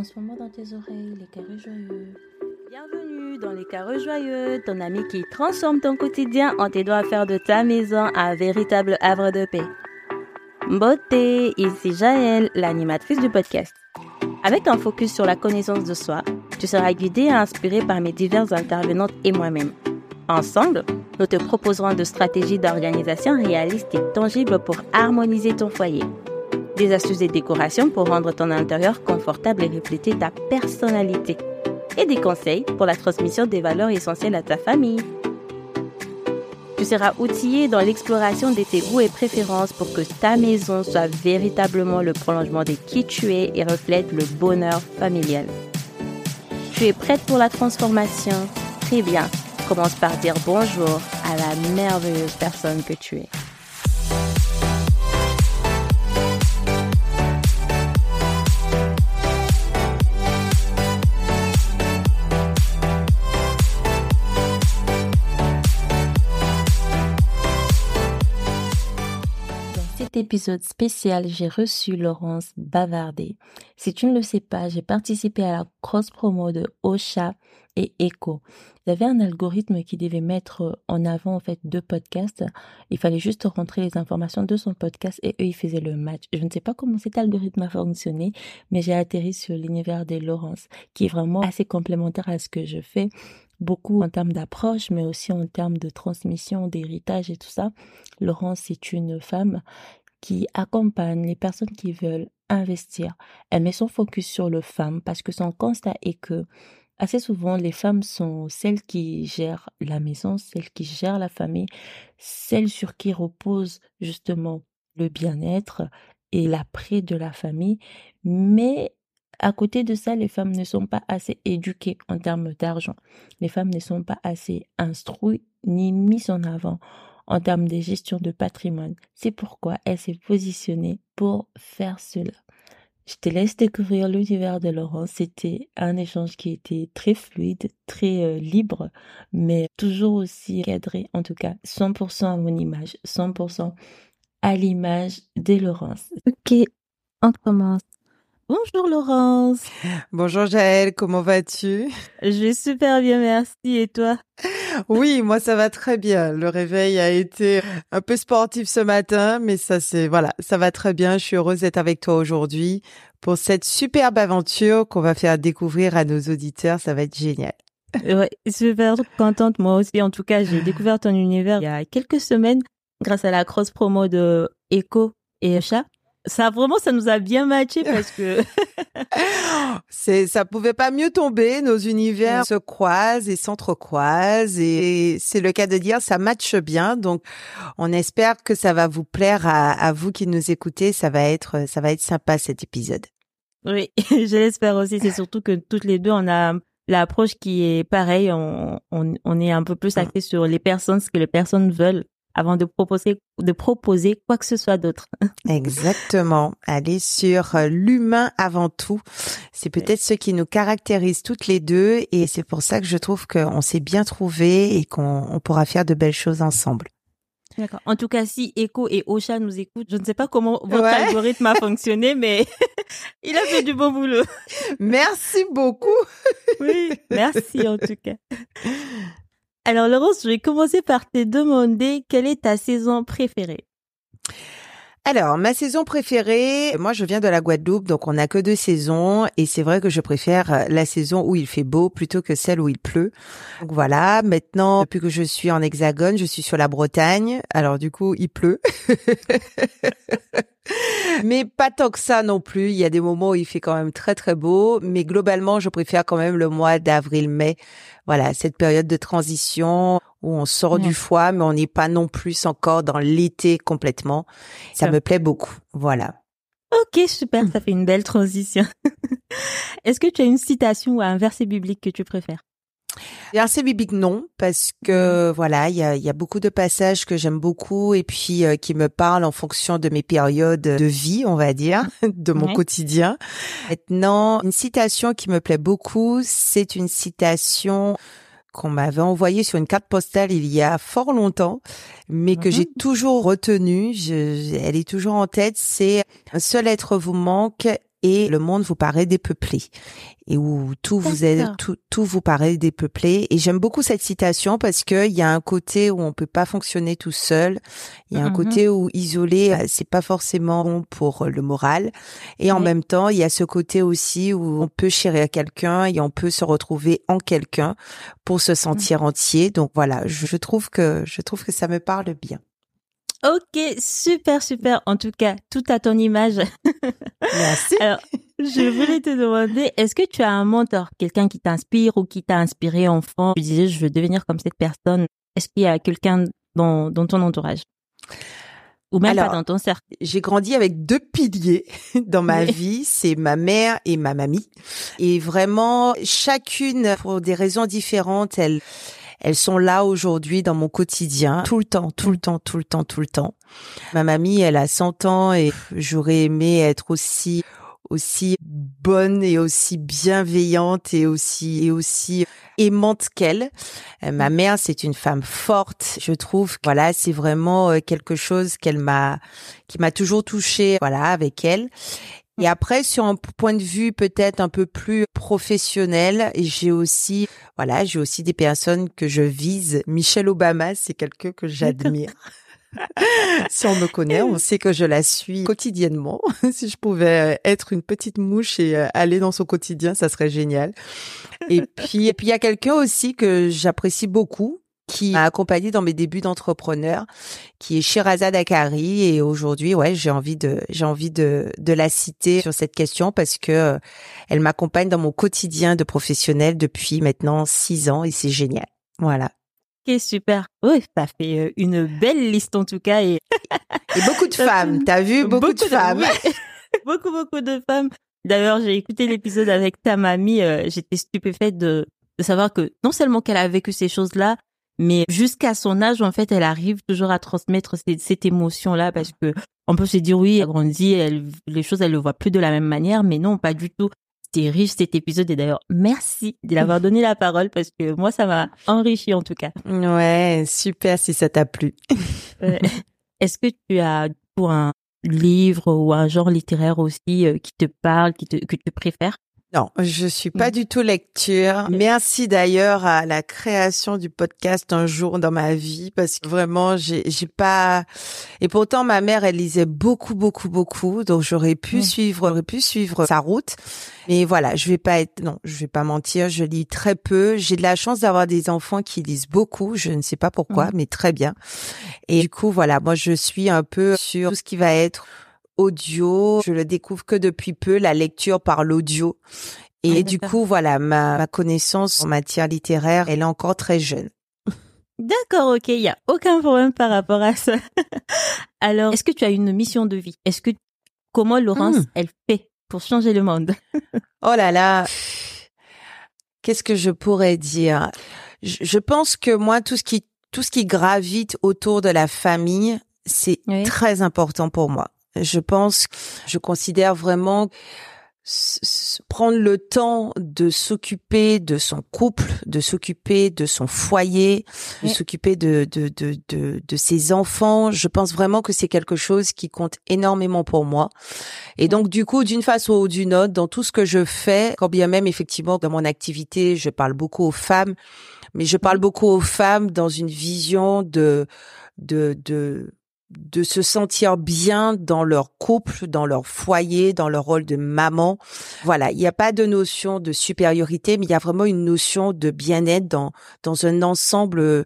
en dans tes oreilles les carrés joyeux. Bienvenue dans les carrés joyeux, ton ami qui transforme ton quotidien en t'aidant à faire de ta maison un véritable havre de paix. Beauté, ici Jaël, l'animatrice du podcast. Avec un focus sur la connaissance de soi, tu seras guidé et inspiré par mes diverses intervenantes et moi-même. Ensemble, nous te proposerons de stratégies d'organisation réalistes et tangibles pour harmoniser ton foyer des astuces de décoration pour rendre ton intérieur confortable et refléter ta personnalité, et des conseils pour la transmission des valeurs essentielles à ta famille. Tu seras outillé dans l'exploration de tes goûts et préférences pour que ta maison soit véritablement le prolongement de qui tu es et reflète le bonheur familial. Tu es prête pour la transformation? Très bien. Commence par dire bonjour à la merveilleuse personne que tu es. Épisode spécial, j'ai reçu Laurence Bavardé. Si tu ne le sais pas, j'ai participé à la cross-promo de Ocha et Echo. Il y avait un algorithme qui devait mettre en avant en fait deux podcasts. Il fallait juste rentrer les informations de son podcast et eux ils faisaient le match. Je ne sais pas comment cet algorithme a fonctionné, mais j'ai atterri sur l'univers des Laurence, qui est vraiment assez complémentaire à ce que je fais beaucoup en termes d'approche, mais aussi en termes de transmission, d'héritage et tout ça. Laurence est une femme qui accompagne les personnes qui veulent investir. Elle met son focus sur le femme parce que son constat est que assez souvent les femmes sont celles qui gèrent la maison, celles qui gèrent la famille, celles sur qui repose justement le bien-être et l'après de la famille. Mais à côté de ça, les femmes ne sont pas assez éduquées en termes d'argent. Les femmes ne sont pas assez instruites ni mises en avant en termes de gestion de patrimoine. C'est pourquoi elle s'est positionnée pour faire cela. Je te laisse découvrir l'univers de Laurent. C'était un échange qui était très fluide, très euh, libre, mais toujours aussi cadré, en tout cas 100% à mon image, 100% à l'image de Laurence. Ok, on commence. Bonjour Laurence. Bonjour Jaël, comment vas-tu? Je vais super bien, merci. Et toi? Oui, moi ça va très bien. Le réveil a été un peu sportif ce matin, mais ça c'est voilà, ça va très bien. Je suis heureuse d'être avec toi aujourd'hui pour cette superbe aventure qu'on va faire découvrir à nos auditeurs. Ça va être génial. Ouais, super contente moi aussi. En tout cas, j'ai découvert ton univers il y a quelques semaines grâce à la cross promo de Echo et Chat ça vraiment ça nous a bien matché parce que c'est ça pouvait pas mieux tomber. Nos univers se croisent et s'entrecroisent et c'est le cas de dire ça matche bien. Donc on espère que ça va vous plaire à, à vous qui nous écoutez. Ça va être ça va être sympa cet épisode. Oui je l'espère aussi. C'est surtout que toutes les deux on a l'approche qui est pareille. On, on, on est un peu plus axé sur les personnes ce que les personnes veulent avant de proposer, de proposer quoi que ce soit d'autre. Exactement. Aller sur euh, l'humain avant tout. C'est peut-être ce qui nous caractérise toutes les deux et c'est pour ça que je trouve qu'on s'est bien trouvé et qu'on pourra faire de belles choses ensemble. D'accord. En tout cas, si Echo et Ocha nous écoutent, je ne sais pas comment votre algorithme a fonctionné, mais il a fait du bon boulot. Merci beaucoup. oui, merci en tout cas. Alors Laurence, je vais commencer par te demander quelle est ta saison préférée? Alors, ma saison préférée, moi je viens de la Guadeloupe, donc on n'a que deux saisons, et c'est vrai que je préfère euh, la saison où il fait beau plutôt que celle où il pleut. Donc voilà, maintenant, depuis que je suis en hexagone, je suis sur la Bretagne, alors du coup il pleut. mais pas tant que ça non plus. Il y a des moments où il fait quand même très très beau, mais globalement, je préfère quand même le mois d'avril-mai. Voilà, cette période de transition où on sort du foie, mais on n'est pas non plus encore dans l'été complètement. Ça me plaît beaucoup. Voilà. Ok, super, ça fait une belle transition. Est-ce que tu as une citation ou un verset biblique que tu préfères? Verset biblique non, parce que voilà, il y a, y a, beaucoup de passages que j'aime beaucoup et puis euh, qui me parlent en fonction de mes périodes de vie, on va dire, de mon quotidien. Maintenant, une citation qui me plaît beaucoup, c'est une citation qu'on m'avait envoyée sur une carte postale il y a fort longtemps, mais que j'ai mhm. toujours retenue. Je, elle est toujours en tête. C'est un seul être vous manque et le monde vous paraît dépeuplé. Et où tout vous est tout, tout vous paraît dépeuplé. Et j'aime beaucoup cette citation parce que il y a un côté où on peut pas fonctionner tout seul. Il y a un mm-hmm. côté où isolé euh, c'est pas forcément bon pour le moral. Et en même temps il y a ce côté aussi où on peut chérir quelqu'un et on peut se retrouver en quelqu'un pour se sentir mm. entier. Donc voilà je, je trouve que je trouve que ça me parle bien Ok, super, super. En tout cas, tout à ton image. Merci. Alors, je voulais te demander, est-ce que tu as un mentor, quelqu'un qui t'inspire ou qui t'a inspiré enfant? Tu disais, je veux devenir comme cette personne. Est-ce qu'il y a quelqu'un dans, dans ton entourage? Ou même pas dans ton cercle? J'ai grandi avec deux piliers dans ma vie, c'est ma mère et ma mamie. Et vraiment, chacune, pour des raisons différentes, elle, elles sont là aujourd'hui dans mon quotidien, tout le temps, tout le temps, tout le temps, tout le temps. Ma mamie, elle a 100 ans et j'aurais aimé être aussi aussi bonne et aussi bienveillante et aussi et aussi aimante qu'elle. Euh, ma mère, c'est une femme forte. Je trouve, voilà, c'est vraiment euh, quelque chose qu'elle m'a, qui m'a toujours touchée, voilà, avec elle. Et après, sur un point de vue peut-être un peu plus professionnel, j'ai aussi, voilà, j'ai aussi des personnes que je vise. Michelle Obama, c'est quelqu'un que j'admire. si on me connaît, on sait que je la suis quotidiennement. si je pouvais être une petite mouche et euh, aller dans son quotidien, ça serait génial. Et puis, et puis il y a quelqu'un aussi que j'apprécie beaucoup, qui m'a accompagnée dans mes débuts d'entrepreneur, qui est Shirazad Akari. Et aujourd'hui, ouais, j'ai envie de, j'ai envie de, de la citer sur cette question parce que euh, elle m'accompagne dans mon quotidien de professionnel depuis maintenant six ans et c'est génial. Voilà. Ok, super. Oui, ça fait euh, une belle liste en tout cas et, et beaucoup de femmes. T'as vu? Beaucoup, de, femmes. beaucoup beaucoup de femmes. D'ailleurs, j'ai écouté l'épisode avec ta mamie. Euh, j'étais stupéfaite de, de savoir que non seulement qu'elle a vécu ces choses-là, mais jusqu'à son âge, en fait, elle arrive toujours à transmettre cette, cette émotion-là parce que on peut se dire oui, elle grandit, elle, les choses, elle le voit plus de la même manière, mais non, pas du tout. C'était riche cet épisode et d'ailleurs, merci de l'avoir donné la parole parce que moi, ça m'a enrichi en tout cas. Ouais, super si ça t'a plu. Est-ce que tu as pour un livre ou un genre littéraire aussi euh, qui te parle, qui te, que tu préfères? Non, je suis pas mm. du tout lecture. Merci d'ailleurs à la création du podcast un jour dans ma vie parce que vraiment j'ai j'ai pas et pourtant ma mère elle lisait beaucoup beaucoup beaucoup donc j'aurais pu mm. suivre j'aurais pu suivre sa route. Mais voilà, je vais pas être non, je vais pas mentir, je lis très peu. J'ai de la chance d'avoir des enfants qui lisent beaucoup, je ne sais pas pourquoi, mm. mais très bien. Et du coup voilà, moi je suis un peu sur tout ce qui va être audio. Je le découvre que depuis peu, la lecture par l'audio. Et du coup, voilà, ma, connaissance en matière littéraire, elle est encore très jeune. D'accord, ok, il y a aucun problème par rapport à ça. Alors, est-ce que tu as une mission de vie? Est-ce que comment Laurence hmm. elle fait pour changer le monde? Oh là là, qu'est-ce que je pourrais dire? Je, pense que moi, tout ce qui tout ce qui gravite autour de la famille, c'est très important pour moi. Je pense, je considère vraiment prendre le temps de s'occuper de son couple, de s'occuper de son foyer, de s'occuper de, de, de, de, de ses enfants. Je pense vraiment que c'est quelque chose qui compte énormément pour moi. Et donc, du coup, d'une façon ou d'une autre, dans tout ce que je fais, quand bien même effectivement dans mon activité, je parle beaucoup aux femmes, mais je parle beaucoup aux femmes dans une vision de, de, de, de se sentir bien dans leur couple, dans leur foyer, dans leur rôle de maman. Voilà, il n'y a pas de notion de supériorité, mais il y a vraiment une notion de bien-être dans dans un ensemble.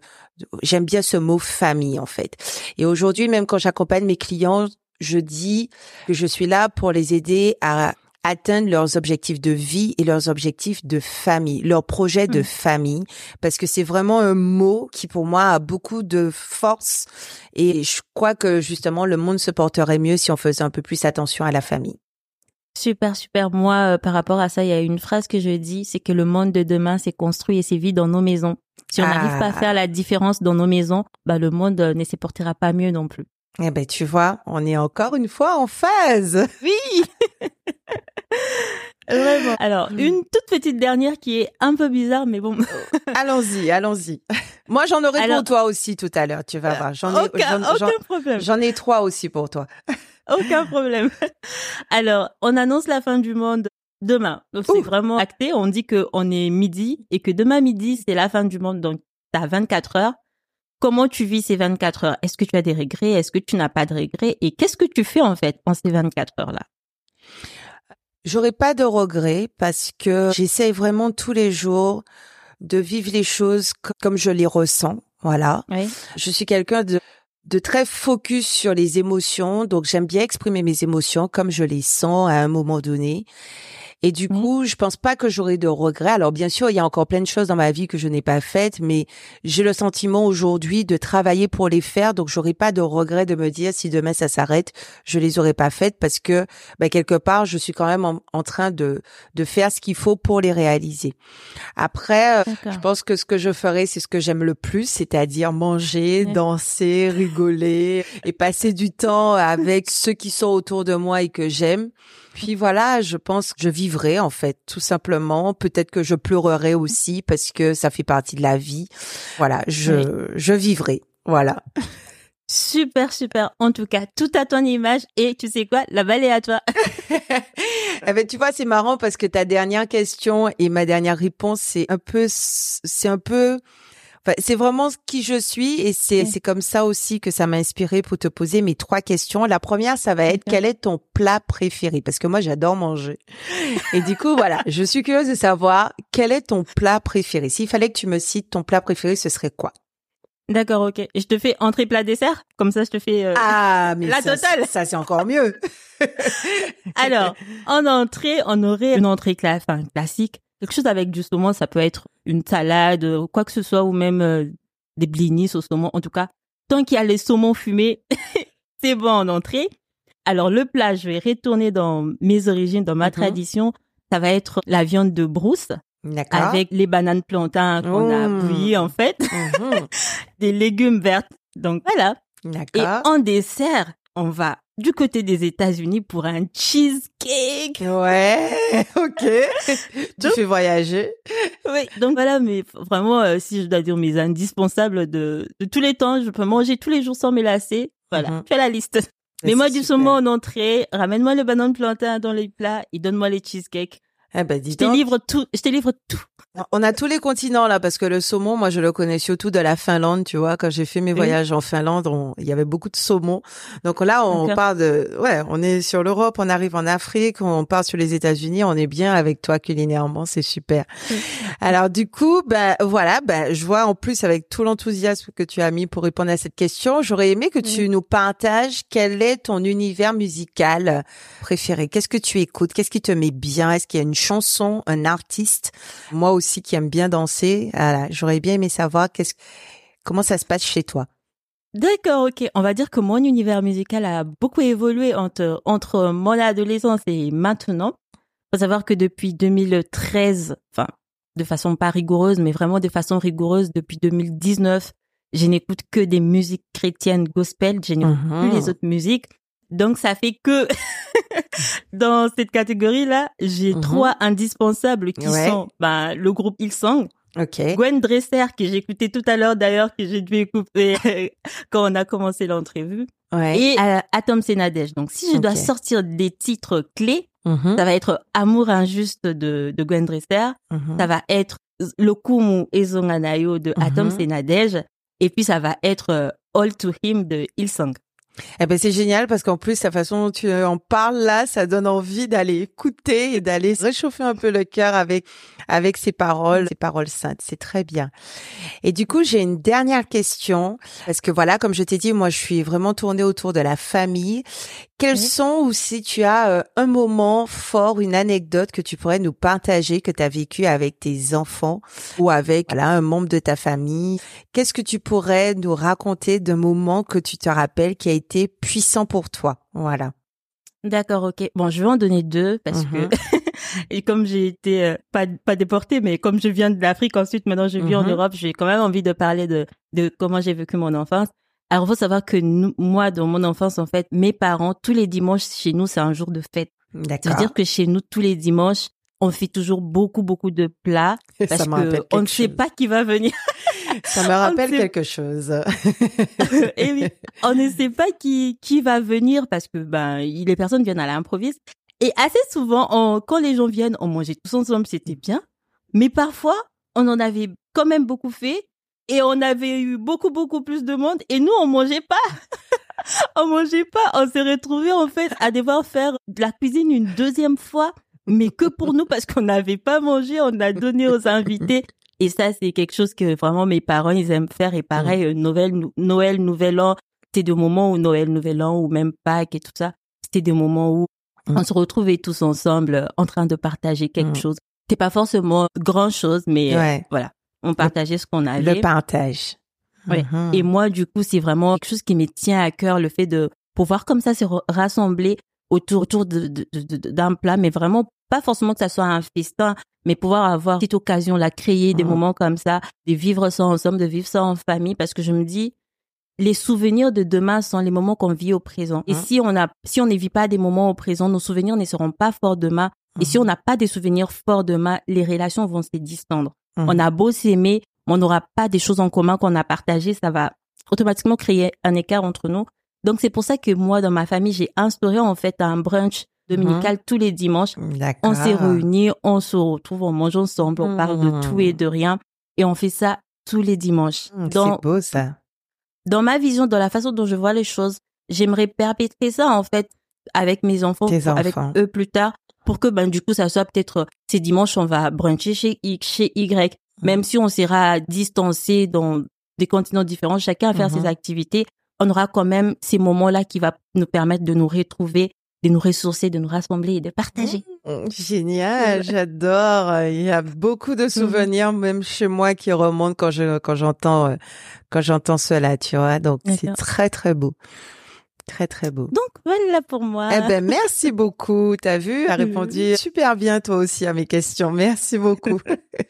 J'aime bien ce mot famille en fait. Et aujourd'hui, même quand j'accompagne mes clients, je dis que je suis là pour les aider à atteindre leurs objectifs de vie et leurs objectifs de famille, leurs projets de mmh. famille, parce que c'est vraiment un mot qui pour moi a beaucoup de force et je crois que justement le monde se porterait mieux si on faisait un peu plus attention à la famille. Super, super. Moi, euh, par rapport à ça, il y a une phrase que je dis, c'est que le monde de demain s'est construit et s'est vit dans nos maisons. Si on n'arrive pas à ah. faire la différence dans nos maisons, bah le monde euh, ne se portera pas mieux non plus. Eh ben, tu vois, on est encore une fois en phase. Oui. Vraiment. Alors, Hmm. une toute petite dernière qui est un peu bizarre, mais bon. allons-y, allons-y. Moi, j'en aurai Alors- pour toi aussi tout à l'heure, tu vas voir. J'en ai, aucun, problème. j'en ai trois aussi pour toi. Aucun problème. Alors, on annonce la fin du monde demain. Donc, c'est vraiment acté. On dit que on est midi et que demain midi, c'est la fin du monde. Donc, t'as 24 heures. Comment tu vis ces 24 heures? Est-ce que tu as des regrets? Est-ce que tu n'as pas de regrets? Et qu'est-ce que tu fais, en fait, en ces 24 heures-là? J'aurais pas de regrets parce que j'essaye vraiment tous les jours de vivre les choses co- comme je les ressens. Voilà. Oui. Je suis quelqu'un de, de très focus sur les émotions, donc j'aime bien exprimer mes émotions comme je les sens à un moment donné. Et du Mhm. coup, je pense pas que j'aurai de regrets. Alors bien sûr, il y a encore plein de choses dans ma vie que je n'ai pas faites, mais j'ai le sentiment aujourd'hui de travailler pour les faire, donc j'aurai pas de regrets de me dire si demain ça s'arrête, je les aurais pas faites parce que ben, quelque part, je suis quand même en, en train de de faire ce qu'il faut pour les réaliser. Après, euh, je pense que ce que je ferai, c'est ce que j'aime le plus, c'est-à-dire manger, danser, rigoler et passer du temps avec ceux qui sont autour de moi et que j'aime. Puis voilà, je pense que je vivrai en fait, tout simplement. Peut-être que je pleurerai aussi parce que ça fait partie de la vie. Voilà, je je vivrai. Voilà. Super, super. En tout cas, tout à ton image. Et tu sais quoi? La balle est à toi. Eh ben, tu vois, c'est marrant parce que ta dernière question et ma dernière réponse, c'est un peu, c'est un peu, enfin, c'est vraiment qui je suis et c'est, c'est comme ça aussi que ça m'a inspiré pour te poser mes trois questions. La première, ça va être quel est ton plat préféré? Parce que moi, j'adore manger. Et du coup, voilà, je suis curieuse de savoir quel est ton plat préféré. S'il fallait que tu me cites ton plat préféré, ce serait quoi? D'accord, ok. Et je te fais entrée plat dessert? Comme ça, je te fais, euh, Ah, mais La ça, totale. ça, c'est encore mieux. Alors, en entrée, on aurait une entrée cla- enfin, classique. Quelque chose avec du saumon, ça peut être une salade, euh, quoi que ce soit, ou même euh, des blinis au saumon. En tout cas, tant qu'il y a les saumons fumés, c'est bon en entrée. Alors, le plat, je vais retourner dans mes origines, dans ma Mhm. tradition. Ça va être la viande de brousse avec les bananes plantains qu'on a Mmh. bouillies, en fait, Mhm. des légumes verts. Donc, voilà. Et en dessert, on va du côté des États-Unis pour un cheesecake. Ouais, ok. tu Donc- fais voyager. Oui, donc voilà, mais vraiment, euh, si je dois dire mes indispensables de, de tous les temps, je peux manger tous les jours sans me lasser. Voilà, fais la liste. Mets-moi C'est du saumon en entrée, ramène-moi le banane plantain dans les plats et donne-moi les cheesecakes. Eh ben, dis Je te livre tout, je te livre tout. On a tous les continents là parce que le saumon, moi je le connais surtout de la Finlande, tu vois. Quand j'ai fait mes Oui. voyages en Finlande, on- il y avait beaucoup de saumon. Donc là, on part de, ouais, on est sur l'Europe, on arrive en Afrique, on part sur les États-Unis, on est bien avec toi culinairement, c'est super. Oui. Alors du coup, ben voilà, ben je vois en plus avec tout l'enthousiasme que tu as mis pour répondre à cette question, j'aurais aimé que tu Oui. nous partages quel est ton univers musical préféré. Qu'est-ce que tu écoutes? Qu'est-ce qui te met bien? Est-ce qu'il y a une chanson, un artiste Moi aussi qui aime bien danser, voilà, j'aurais bien aimé savoir qu'est-ce comment ça se passe chez toi. D'accord, ok. On va dire que mon univers musical a beaucoup évolué entre, entre mon adolescence et maintenant. Faut savoir que depuis 2013, enfin, de façon pas rigoureuse, mais vraiment de façon rigoureuse, depuis 2019, je n'écoute que des musiques chrétiennes gospel, je n'écoute plus les autres musiques. Donc, ça fait que dans cette catégorie-là, j'ai Mhm. trois indispensables qui Ouais. sont ben, le groupe Hillsong, Ok. Gwen Dresser, que j'ai écouté tout à l'heure d'ailleurs, que j'ai dû écouter quand on a commencé l'entrevue, Ouais. et euh, Atom Senadej. Donc, si je dois sortir des titres clés, Mhm, ça va être Amour injuste de, de Gwen Dresser, mhm. ça va être Lokumu Ezonganayo de Atom. Senadej, et puis ça va être euh, All to Him de Hillsong. Eh ben c'est génial parce qu'en plus la façon dont tu en parles là, ça donne envie d'aller écouter et d'aller réchauffer un peu le cœur avec avec ces paroles, ces paroles saintes. C'est très bien. Et du coup, j'ai une dernière question parce que voilà, comme je t'ai dit, moi je suis vraiment tournée autour de la famille. Quels sont ou si tu as euh, un moment fort, une anecdote que tu pourrais nous partager que tu as vécu avec tes enfants ou avec voilà, un membre de ta famille? Qu'est-ce que tu pourrais nous raconter d'un moment que tu te rappelles qui a été puissant pour toi? Voilà. D'accord, ok. Bon, je vais en donner deux parce que et comme j'ai été euh, pas pas déportée, mais comme je viens de l'Afrique ensuite, maintenant je vis en Mhm. Europe, j'ai quand même envie de parler de de comment j'ai vécu mon enfance. Alors, faut savoir que nous, moi, dans mon enfance, en fait, mes parents, tous les dimanches chez nous, c'est un jour de fête. Ça D'accord. dire que chez nous, tous les dimanches, on fait toujours beaucoup, beaucoup de plats parce que on ne sait pas qui va venir. Ça me rappelle quelque chose. Et oui, on ne sait pas qui qui va venir parce que ben les personnes viennent à l'improviste. Et assez souvent, quand les gens viennent, on mangeait tous ensemble, c'était bien. Mais parfois, on en avait quand même beaucoup fait et on avait eu beaucoup beaucoup plus de monde et nous on mangeait pas. on mangeait pas. On s'est retrouvés en fait à devoir faire de la cuisine une deuxième fois mais que pour nous parce qu'on n'avait pas mangé, on a donné aux invités. Et ça, c'est quelque chose que vraiment mes parents, ils aiment faire. Et pareil, euh, Noël, Noël, Nouvel An, c'était des moments où Noël, Nouvel An ou même Pâques et tout ça, c'était des moments où on se retrouvait tous ensemble euh, en train de partager quelque mm. chose. C'était pas forcément grand chose, mais euh, voilà, on partageait ce qu'on avait. Le partage. Oui. Mm-hmm. Et moi, du coup, c'est vraiment quelque chose qui me tient à cœur, le fait de pouvoir comme ça se rassembler autour, autour d'un de, de, plat, mais vraiment pas forcément que ça soit un festin, mais pouvoir avoir cette occasion là, créer des mmh. moments comme ça, de vivre ça ensemble, de vivre ça en famille, parce que je me dis, les souvenirs de demain sont les moments qu'on vit au présent. Et mmh. si on a, si on ne vit pas des moments au présent, nos souvenirs ne seront pas forts demain. Et si on n'a pas des souvenirs forts demain, les relations vont se distendre. On a beau s'aimer, on n'aura pas des choses en commun qu'on a partagées, ça va automatiquement créer un écart entre nous. Donc c'est pour ça que moi, dans ma famille, j'ai instauré en fait un brunch dominical tous les dimanches. On s'est réunis, on se retrouve, on mange ensemble, on parle de tout et de rien. Et on fait ça tous les dimanches. C'est beau ça. Dans ma vision, dans la façon dont je vois les choses, j'aimerais perpétrer ça en fait avec mes enfants, avec eux plus tard, pour que ben du coup ça soit peut-être ces dimanches on va bruncher chez X, chez Y, même si on sera distancé dans des continents différents, chacun à faire ses mmh activités, on aura quand même ces moments-là qui va nous permettre de nous retrouver de nous ressourcer, de nous rassembler et de partager. Mmh, génial, j'adore. Il y a beaucoup de souvenirs, même chez moi, qui remontent quand je quand j'entends euh, quand j'entends cela, tu vois. Donc c'est très très beau. Très très beau. Donc voilà pour moi. Eh ben merci beaucoup. T'as vu, as répondu super bien toi aussi à mes questions. Merci beaucoup.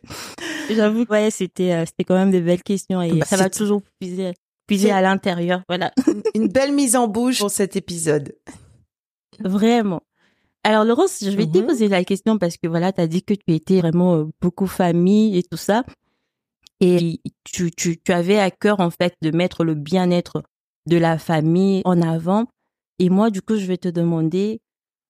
J'avoue, ouais, c'était euh, c'était quand même des belles questions et bah, ça va toujours puiser puiser à l'intérieur. Voilà. Une belle mise en bouche pour cet épisode. Vraiment. Alors Laurence, je vais te mhm. poser la question parce que voilà, tu as dit que tu étais vraiment euh, beaucoup famille et tout ça. Et tu, tu, tu avais à cœur en fait de mettre le bien-être de la famille en avant. Et moi, du coup, je vais te demander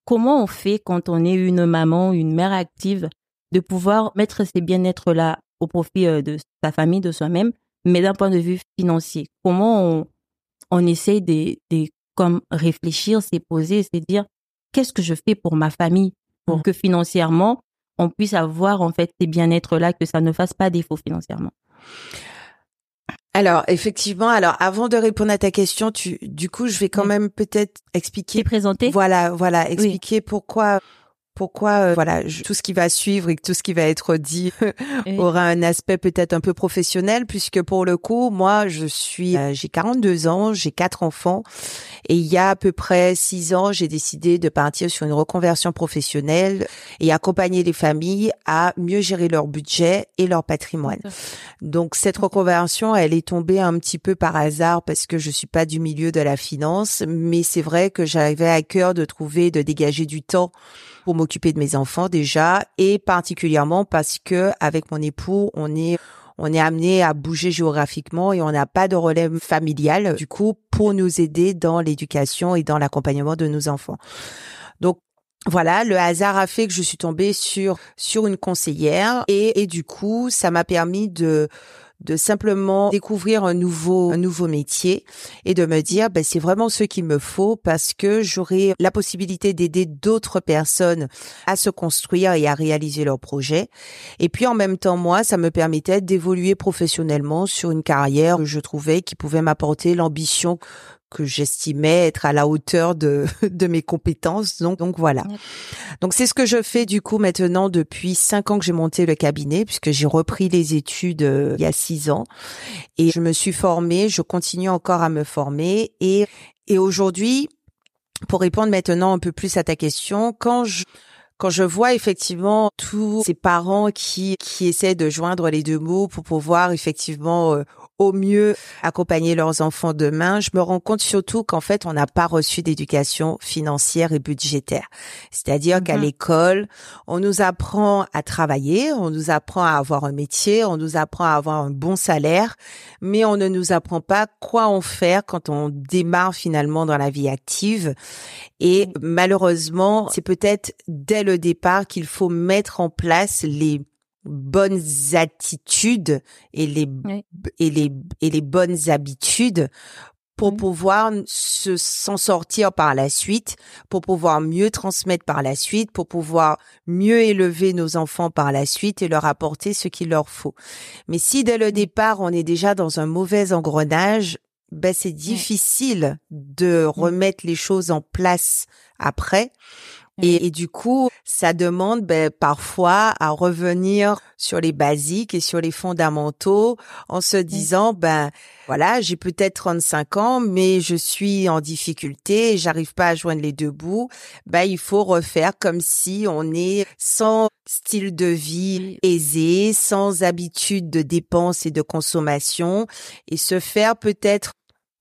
comment on fait quand on est une maman, une mère active, de pouvoir mettre ces bien-être-là au profit euh, de sa famille, de soi-même, mais d'un point de vue financier? Comment on, on essaye de, de comme réfléchir, c'est poser, c'est dire qu'est-ce que je fais pour ma famille? Pour mmh. que financièrement on puisse avoir en fait ces bien-être là, que ça ne fasse pas défaut financièrement. Alors effectivement, alors avant de répondre à ta question, tu, du coup, je vais quand même peut-être expliquer, présenter. Voilà, voilà, expliquer pourquoi pourquoi euh, voilà tout ce qui va suivre et tout ce qui va être dit aura un aspect peut-être un peu professionnel puisque pour le coup moi je suis euh, j'ai 42 ans j'ai quatre enfants et il y a à peu près six ans j'ai décidé de partir sur une reconversion professionnelle et accompagner les familles à mieux gérer leur budget et leur patrimoine. Donc cette reconversion elle est tombée un petit peu par hasard parce que je suis pas du milieu de la finance mais c'est vrai que j'avais à cœur de trouver de dégager du temps pour m'occuper de mes enfants déjà et particulièrement parce que avec mon époux, on est on est amené à bouger géographiquement et on n'a pas de relève familial du coup pour nous aider dans l'éducation et dans l'accompagnement de nos enfants. Donc voilà, le hasard a fait que je suis tombée sur sur une conseillère et, et du coup, ça m'a permis de de simplement découvrir un nouveau un nouveau métier et de me dire ben c'est vraiment ce qu'il me faut parce que j'aurai la possibilité d'aider d'autres personnes à se construire et à réaliser leurs projets. Et puis en même temps moi ça me permettait d'évoluer professionnellement sur une carrière que je trouvais qui pouvait m'apporter l'ambition que j'estimais être à la hauteur de, de mes compétences. Donc, donc voilà. Donc c'est ce que je fais du coup maintenant depuis cinq ans que j'ai monté le cabinet puisque j'ai repris les études euh, il y a six ans et je me suis formée. Je continue encore à me former et et aujourd'hui, pour répondre maintenant un peu plus à ta question, quand je quand je vois effectivement tous ces parents qui qui essaient de joindre les deux mots pour pouvoir effectivement euh, au mieux accompagner leurs enfants demain. Je me rends compte surtout qu'en fait, on n'a pas reçu d'éducation financière et budgétaire. C'est-à-dire qu'à mhm. l'école, on nous apprend à travailler, on nous apprend à avoir un métier, on nous apprend à avoir un bon salaire, mais on ne nous apprend pas quoi en faire quand on démarre finalement dans la vie active. Et malheureusement, c'est peut-être dès le départ qu'il faut mettre en place les bonnes attitudes et les et les et les bonnes habitudes pour pouvoir se s'en sortir par la suite, pour pouvoir mieux transmettre par la suite, pour pouvoir mieux élever nos enfants par la suite et leur apporter ce qu'il leur faut. Mais si dès le départ on est déjà dans un mauvais engrenage, ben c'est difficile de remettre les choses en place après. Et, du coup, ça demande ben, parfois à revenir sur les basiques et sur les fondamentaux en se disant, ben voilà, j'ai peut-être 35 ans, mais je suis en difficulté j'arrive pas à joindre les deux bouts. Ben il faut refaire comme si on est sans style de vie aisé, sans habitude de dépenses et de consommation et se faire peut-être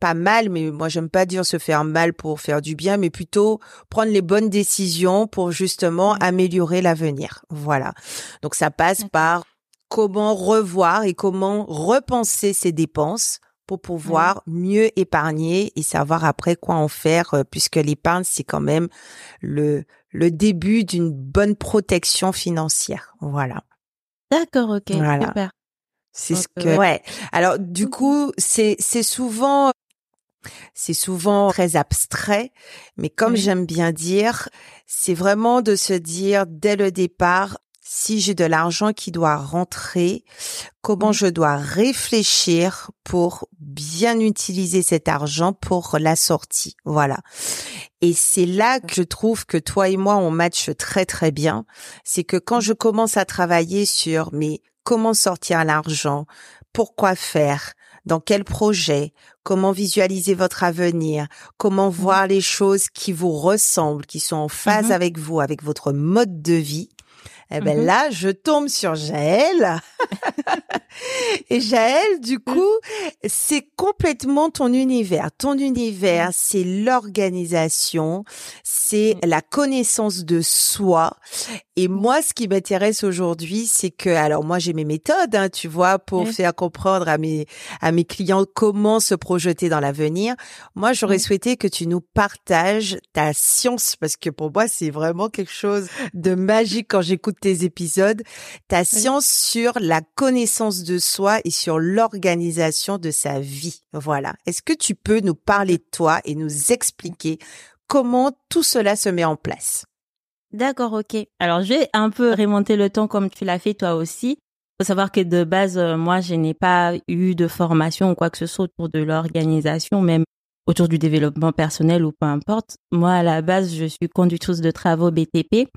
pas mal, mais moi j'aime pas dire se faire mal pour faire du bien, mais plutôt prendre les bonnes décisions pour justement mmh. améliorer l'avenir. Voilà. Donc ça passe par comment revoir et comment repenser ses dépenses pour pouvoir mieux épargner et savoir après quoi en faire, euh, puisque l'épargne, c'est quand même le, le début d'une bonne protection financière. Voilà. D'accord, ok, super. C'est ce que. Ouais. Alors du coup, c'est c'est souvent c'est souvent très abstrait, mais comme j'aime bien dire, c'est vraiment de se dire dès le départ, si j'ai de l'argent qui doit rentrer, comment je dois réfléchir pour bien utiliser cet argent pour la sortie. Voilà. Et c'est là que je trouve que toi et moi, on match très très bien. C'est que quand je commence à travailler sur mais comment sortir l'argent, pourquoi faire, dans quel projet, comment visualiser votre avenir, comment mmh. voir les choses qui vous ressemblent, qui sont en phase mmh avec vous, avec votre mode de vie? Eh ben mmh là, je tombe sur Jaël. et Jaël, du coup, c'est complètement ton univers. Ton univers, c'est l'organisation, c'est la connaissance de soi, et moi, ce qui m'intéresse aujourd'hui, c'est que, alors moi, j'ai mes méthodes, hein, tu vois, pour faire comprendre à mes à mes clients comment se projeter dans l'avenir. Moi, j'aurais souhaité que tu nous partages ta science, parce que pour moi, c'est vraiment quelque chose de magique. Quand j'écoute tes épisodes. Ta science sur la connaissance de soi et sur l'organisation de sa vie. Voilà. Est-ce que tu peux nous parler de toi et nous expliquer comment tout cela se met en place? D'accord, ok. Alors, je vais un peu remonter le temps comme tu l'as fait toi aussi. Faut savoir que de base, euh, moi, je n'ai pas eu de formation ou quoi que ce soit autour de l'organisation, même autour du développement personnel ou peu importe. Moi, à la base, je suis conductrice de travaux BTP,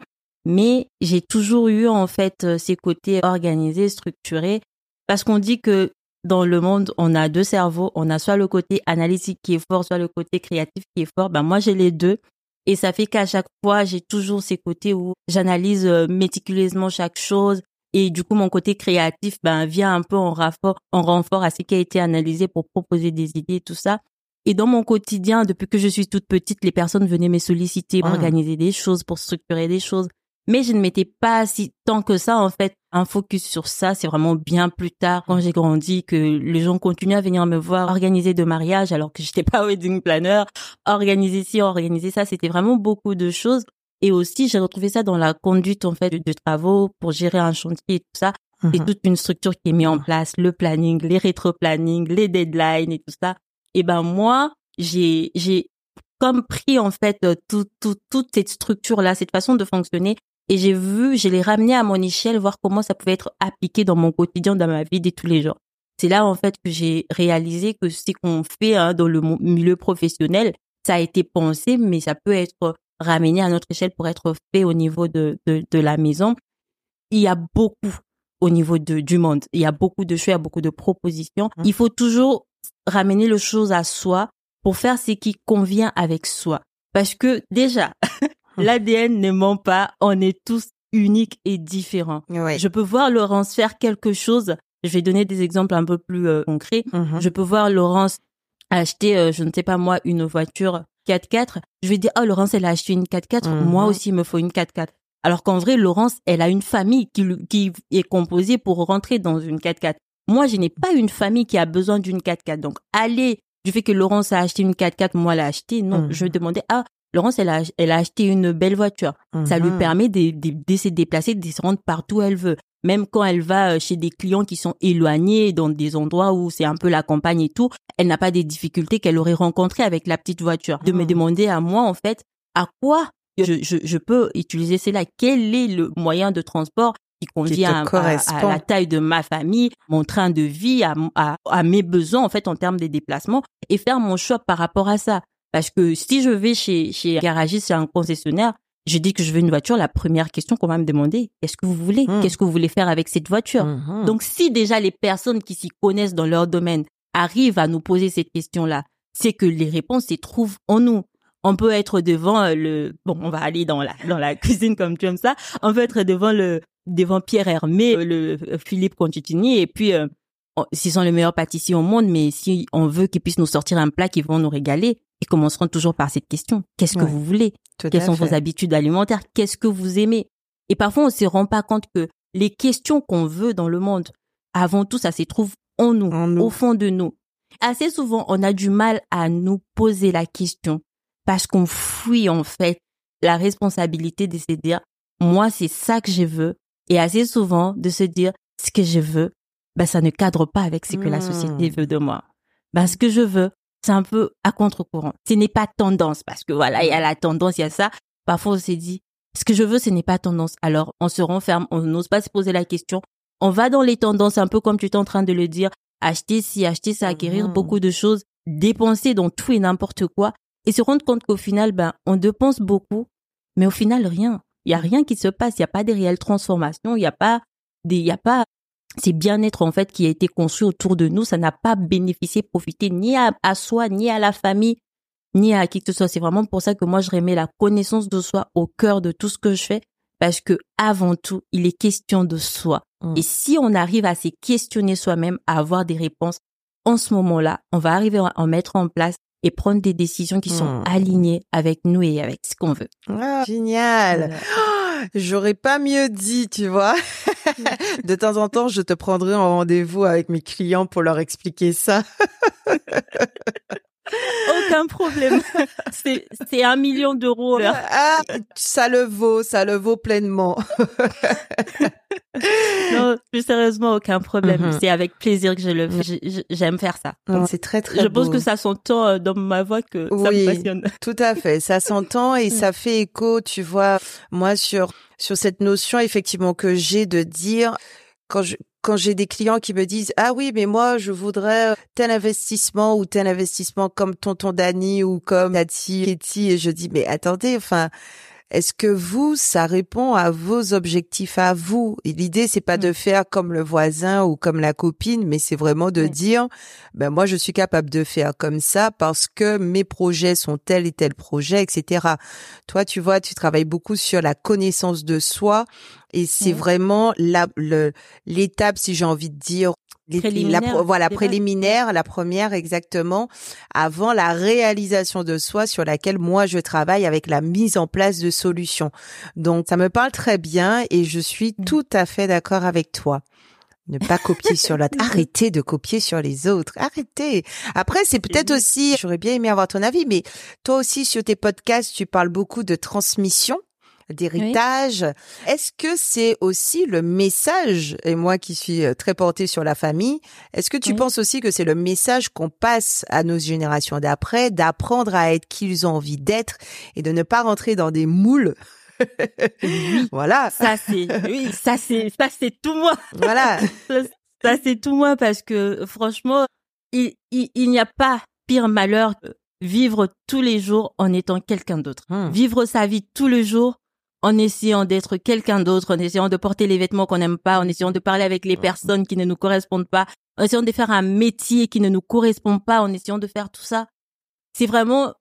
mais j'ai toujours eu en fait euh, ces côtés organisés, structurés, parce qu'on dit que dans le monde, on a deux cerveaux. On a soit le côté analytique qui est fort, soit le côté créatif qui est fort. Ben moi, j'ai les deux. Et ça fait qu'à chaque fois, j'ai toujours ces côtés où j'analyse euh, méticuleusement chaque chose. Et du coup, mon côté créatif ben, vient un peu en renfort, en renfort à ce qui a été analysé pour proposer des idées, tout ça. Et dans mon quotidien, depuis que je suis toute petite, les personnes venaient me solliciter pour ah. organiser des choses, pour structurer des choses mais je ne m'étais pas si tant que ça en fait un focus sur ça. C'est vraiment bien plus tard quand j'ai grandi que les gens continuaient à venir me voir organiser de mariage alors que j'étais pas wedding planner. Organiser ci organiser ça c'était vraiment beaucoup de choses. Et aussi j'ai retrouvé ça dans la conduite en fait de, travaux pour gérer un chantier et tout ça. C'est mhm. toute une structure qui est mise en place le planning les rétro-planning les deadlines et tout ça. Et ben moi j'ai j'ai comme pris en fait tout, tout, toute cette structure là cette façon de fonctionner et j'ai vu, je l'ai ramené à mon échelle, voir comment ça pouvait être appliqué dans mon quotidien, dans ma vie de tous les jours. C'est là en fait que j'ai réalisé que ce qu'on fait hein, dans le milieu professionnel, ça a été pensé, mais ça peut être ramené à notre échelle pour être fait au niveau de, de, de la maison. Il y a beaucoup au niveau de, du monde. Il y a beaucoup de choix, il y a beaucoup de propositions. Mmh. Il faut toujours ramener le chose à soi pour faire ce qui convient avec soi. Parce que déjà, L'ADN ne ment pas. On est tous uniques et différents. Je peux voir Laurence faire quelque chose Je vais donner des exemples un peu plus euh, concrets. Mhm. Je peux voir Laurence acheter, euh, je ne sais pas moi, une voiture 4x4. Je vais dire, oh, Laurence, elle a acheté une 4x4. Mhm. Moi aussi, il me faut une 4x4. Alors qu'en vrai, Laurence, elle a une famille qui, qui est composée pour rentrer dans une 4x4. Moi, je n'ai pas une famille qui a besoin d'une 4x4. Donc, aller du fait que Laurence a acheté une 4x4, moi, elle a acheté. Non, Mhm. je demandais, ah, Laurence, elle a, elle a acheté une belle voiture. Ça lui Mhm. permet de, de, de se déplacer, de se rendre partout où elle veut. Même quand elle va euh, chez des clients qui sont éloignés, dans des endroits où c'est un peu la campagne et tout, elle n'a pas des difficultés qu'elle aurait rencontrées avec la petite voiture. De me Mhm. demander à moi, en fait, à quoi je, je, je peux utiliser cela? Quel est le moyen de transport qui convient à, à- à la taille de ma famille, mon train de vie, à, à, à mes besoins, en fait, en termes des déplacements, et faire mon choix par rapport à ça? Parce que si je vais chez, chez un garagiste, chez un concessionnaire, je dis que je veux une voiture, la première question qu'on va me demander, qu'est-ce que vous voulez? Mm. Qu'est-ce que vous voulez faire avec cette voiture? Mhm. Donc si déjà les personnes qui s'y connaissent dans leur domaine arrivent à nous poser cette question-là, c'est que les réponses se trouvent en nous. On peut être devant euh, le bon, on va aller dans la dans la cuisine comme tu aimes ça. On peut être devant le devant Pierre Hermé, euh, le euh, Philippe Conticini et puis euh, s'ils sont les meilleurs pâtissiers au monde, mais si on veut qu'ils puissent nous sortir un plat qui vont nous régaler, ils commenceront toujours par cette question qu'est-ce que vous voulez? Tout quelles sont fait. vos habitudes alimentaires, qu'est-ce que vous aimez? Et parfois, on se rend pas compte que les questions qu'on veut dans le monde, avant tout, ça se trouve en nous, En nous. au fond de nous. Assez souvent, on a du mal à nous poser la question parce qu'on fuit, en fait, la responsabilité de se dire, moi, c'est ça que je veux. Et assez souvent, de se dire, ce que je veux, ben, ça ne cadre pas avec ce que la société Hmm. veut de moi. Ben, ce que je veux, c'est un peu à contre-courant. Ce n'est pas tendance parce que voilà, il y a la tendance, il y a ça. Parfois, on s'est dit, ce que je veux, ce n'est pas tendance. Alors, on se renferme, on n'ose pas se poser la question. On va dans les tendances, un peu comme tu es en train de le dire. Acheter ci, acheter ça, acquérir Mhm. beaucoup de choses, dépenser dans tout et n'importe quoi. Et se rendre compte qu'au final, ben, on dépense beaucoup, mais au final, rien. Il y a rien qui se passe. Il n'y a pas des réelles transformations. Il n'y a pas des, il y a pas ces bien-être, en fait, qui a été conçu autour de nous. Ça n'a pas bénéficié, profité ni à, à soi, ni à la famille, ni à qui que ce soit. C'est vraiment pour ça que moi, je remets la connaissance de soi au cœur de tout ce que je fais. Parce que, avant tout, il est question de soi. Mm. Et si on arrive à se questionner soi-même, à avoir des réponses, en ce moment-là, on va arriver à en mettre en place et prendre des décisions qui sont Mm. alignées avec nous et avec ce qu'on veut. Ah, génial. Oh, J'aurais pas mieux dit, tu vois. De temps en temps, je te prendrai en rendez-vous avec mes clients pour leur expliquer ça. Aucun problème. c'est, un million d'euros. Ah, ça le vaut, ça le vaut pleinement. Non, plus sérieusement, aucun problème. Mhm. C'est avec plaisir que je le fais. J'ai- J'aime faire ça. C'est très très je pense que ça s'entend euh, dans ma voix que ça Oui. me passionne. Tout à fait, ça s'entend et ça fait écho, tu vois, moi sur sur cette notion effectivement que j'ai de dire quand je quand j'ai des clients qui me disent ah oui mais moi je voudrais tel investissement ou tel investissement comme tonton Dani ou comme Tati Ketty et je dis mais attendez enfin est-ce que vous, ça répond à vos objectifs à vous? Et l'idée, c'est pas Mm. de faire comme le voisin ou comme la copine, mais c'est vraiment de Mm. dire, ben moi, je suis capable de faire comme ça parce que mes projets sont tel et tel projet, etc. Toi, tu vois, tu travailles beaucoup sur la connaissance de soi et c'est vraiment la le l'étape, si j'ai envie de dire. Préliminaire, la, voilà, préliminaire, la première exactement, avant la réalisation de soi sur laquelle moi je travaille avec la mise en place de solutions. Donc ça me parle très bien et je suis Mm. tout à fait d'accord avec toi. Ne pas copier sur l'autre. Arrêtez de copier sur les autres. Arrêtez. Après, c'est peut-être aussi, j'aurais bien aimé avoir ton avis, mais toi aussi sur tes podcasts, tu parles beaucoup de transmission d'héritage. Est-ce que c'est aussi le message, et moi qui suis euh, très portée sur la famille, est-ce que tu Oui. penses aussi que c'est le message qu'on passe à nos générations d'après, d'apprendre à être qui ils ont envie d'être et de ne pas rentrer dans des moules? Oui. Voilà, Ça, c'est, oui, ça, c'est, ça, c'est tout moi. voilà. Ça, ça, c'est tout moi parce que, franchement, il, il, il n'y a pas pire malheur que vivre tous les jours en étant quelqu'un d'autre. Hmm. Vivre sa vie tous les jours en essayant d'être quelqu'un d'autre, en essayant de porter les vêtements qu'on n'aime pas, en essayant de parler avec les personnes qui ne nous correspondent pas, en essayant de faire un métier qui ne nous correspond pas, en essayant de faire tout ça. C'est vraiment,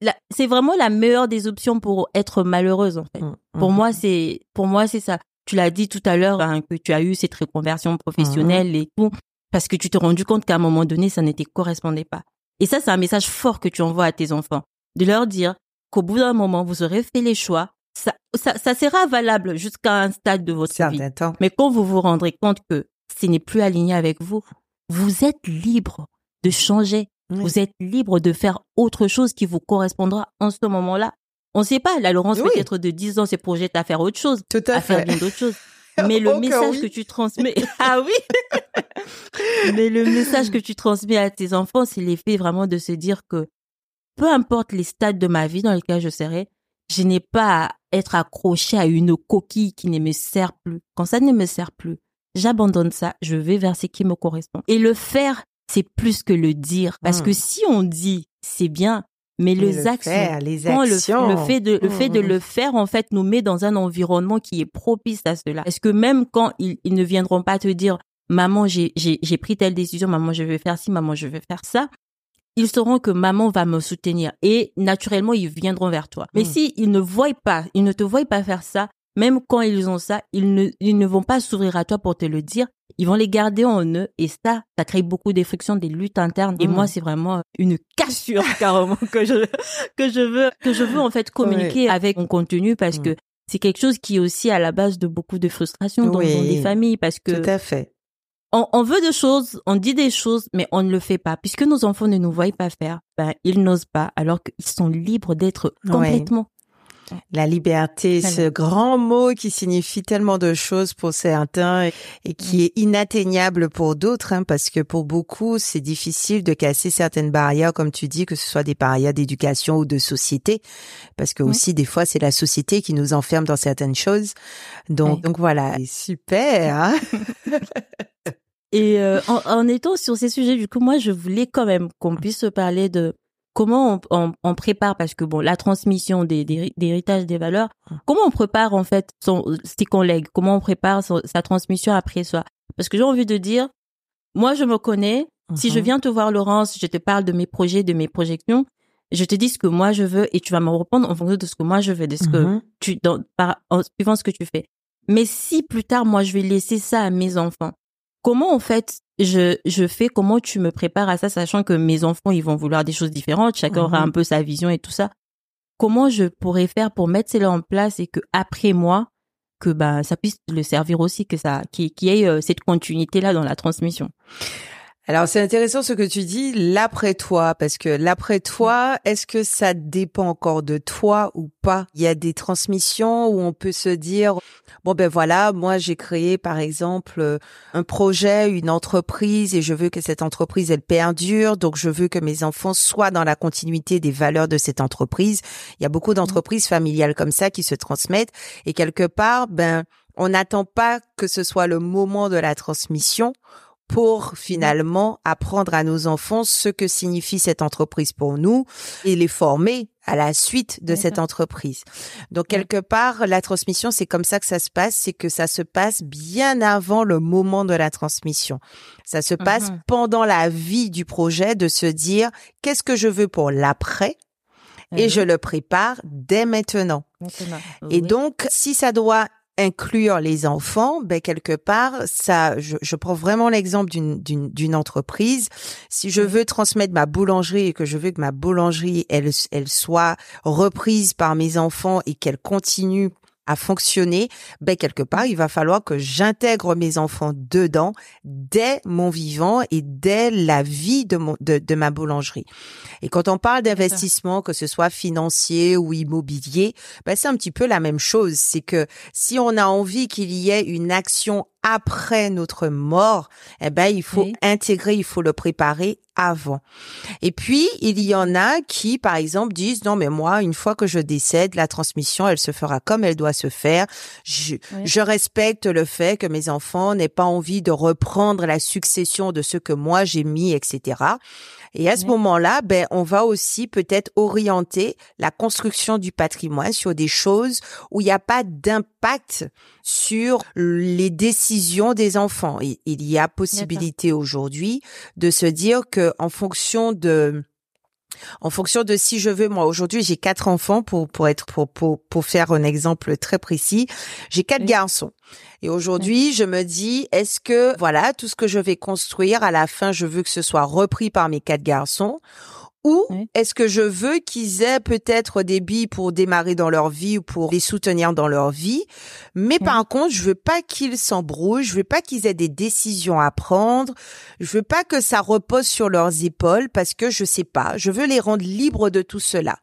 la, c'est vraiment la meilleure des options pour être malheureuse, en fait. Hmm. Pour moi, c'est, pour moi, c'est ça. tu l'as dit tout à l'heure, hein, que tu as eu cette reconversion professionnelle et tout, parce que tu t'es rendu compte qu'à un moment donné, ça ne te correspondait pas. Et ça, c'est un message fort que tu envoies à tes enfants. De leur dire qu'au bout d'un moment, vous aurez fait les choix. Ça, ça, ça sera valable jusqu'à un stade de votre vie. Mais quand vous vous rendrez compte que ce n'est plus aligné avec vous, vous êtes libre de changer. Vous êtes libre de faire autre chose qui vous correspondra en ce moment-là. On ne sait pas, la Laurence peut-être de 10 ans se projette à faire autre chose, Tout à, faire bien d'autres choses. Mais le message que tu transmets, ah oui, mais le message que tu transmets à tes enfants, c'est l'effet vraiment de se dire que peu importe les stades de ma vie dans lesquels je serai, je n'ai pas à être accroché à une coquille qui ne me sert plus. Quand ça ne me sert plus, j'abandonne ça, je vais vers ce qui me correspond. Et le faire, c'est plus que le dire. Parce que hmm. si on dit, c'est bien, mais, les actions, les actions. Le, fait de le fait de mmh, mmh. le faire en fait nous met dans un environnement qui est propice à cela. Est-ce que même quand ils, ils, ne viendront pas te dire maman j'ai pris telle décision, maman je vais faire ci, maman je vais faire ça, ils sauront que maman va me soutenir et naturellement ils viendront vers toi. Mais mmh. si ils ne voient pas, ils ne te voient pas faire ça, même quand ils ont ça, ils ne, ils ne vont pas s'ouvrir à toi pour te le dire. Ils vont les garder en eux et ça, ça crée beaucoup de frictions, des luttes internes. Et moi, mmh. c'est vraiment une cassure carrément que je que je veux que je veux en fait communiquer avec mon contenu parce mmh. que c'est quelque chose qui est aussi à la base de beaucoup de frustration dans, des familles parce que tout à fait. On, on, veut des choses, on dit des choses, mais on ne le fait pas. Puisque nos enfants ne nous voient pas faire, ben, ils n'osent pas, alors qu'ils sont libres d'être complètement la liberté, ce grand mot qui signifie tellement de choses pour certains et qui est inatteignable pour d'autres, hein, parce que pour beaucoup, c'est difficile de casser certaines barrières, comme tu dis, que ce soit des barrières d'éducation ou de société, parce que aussi des fois, c'est la société qui nous enferme dans certaines choses. Donc, donc voilà, super. Hein et euh, en, en, étant sur ces sujets, du coup, moi, je voulais quand même qu'on puisse parler de comment on, on, prépare parce que bon la transmission des, des, héritages des valeurs comment on prépare en fait son ses collègues? Comment on prépare sa transmission après soi? Parce que j'ai envie de dire moi je me connais. Si je viens te voir Laurence je te parle de mes projets de mes projections je te dis ce que moi je veux et tu vas me répondre en fonction de ce que moi je veux de ce que tu dans par en suivant ce que tu fais. Mais si plus tard moi je vais laisser ça à mes enfants comment en fait je, je fais, comment tu me prépares à ça, sachant que mes enfants, ils vont vouloir des choses différentes, chacun aura mhm. un peu sa vision et tout ça. Comment je pourrais faire pour mettre cela en place et que après moi, que bah ça puisse le servir aussi, que ça, qu'il y ait euh, cette continuité là dans la transmission? Alors c'est intéressant ce que tu dis, l'après toi, parce que l'après toi, est-ce que ça dépend encore de toi ou pas? Il y a des transmissions où on peut se dire, bon ben voilà, moi j'ai créé par exemple euh, un projet, une entreprise, et je veux que cette entreprise elle perdure, donc je veux que mes enfants soient dans la continuité des valeurs de cette entreprise. Il y a beaucoup d'entreprises familiales comme ça qui se transmettent, et quelque part, ben on n'attend pas que ce soit le moment de la transmission pour finalement apprendre à nos enfants ce que signifie cette entreprise pour nous et les former à la suite de cette entreprise. Donc quelque part, la transmission, c'est comme ça que ça se passe, c'est que ça se passe bien avant le moment de la transmission. Ça se passe mm-hmm. pendant la vie du projet de se dire qu'est-ce que je veux pour l'après et je le prépare dès maintenant. Et donc, si ça doit inclure les enfants, ben quelque part, ça, je, je prends vraiment l'exemple d'une d'une d'une entreprise. Si je veux transmettre ma boulangerie et que je veux que ma boulangerie elle elle soit reprise par mes enfants et qu'elle continue à fonctionner, ben quelque part, il va falloir que j'intègre mes enfants dedans dès mon vivant et dès la vie de, mon, de, de ma boulangerie. Et quand on parle d'investissement, que ce soit financier ou immobilier, ben c'est un petit peu la même chose. C'est que si on a envie qu'il y ait une action après notre mort, eh ben il faut intégrer, il faut le préparer avant. Et puis il y en a qui, par exemple, disent non mais moi une fois que je décède, la transmission elle se fera comme elle doit se faire. Je, je respecte le fait que mes enfants n'aient pas envie de reprendre la succession de ce que moi j'ai mis, etc. Et à ce moment-là, ben, on va aussi peut-être orienter la construction du patrimoine sur des choses où il n'y a pas d'impact sur les décisions des enfants. il y a possibilité aujourd'hui de se dire que en fonction de En fonction de si je veux, moi aujourd'hui j'ai quatre enfants pour pour être pour pour, pour faire un exemple très précis. J'ai quatre garçons. Et aujourd'hui je me dis est-ce que voilà tout ce que je vais construire à la fin je veux que ce soit repris par mes quatre garçons ou est-ce que je veux qu'ils aient peut-être des billes pour démarrer dans leur vie ou pour les soutenir dans leur vie, mais par contre, je veux pas qu'ils s'embrouillent, je veux pas qu'ils aient des décisions à prendre, je veux pas que ça repose sur leurs épaules parce que je sais pas, je veux les rendre libres de tout cela.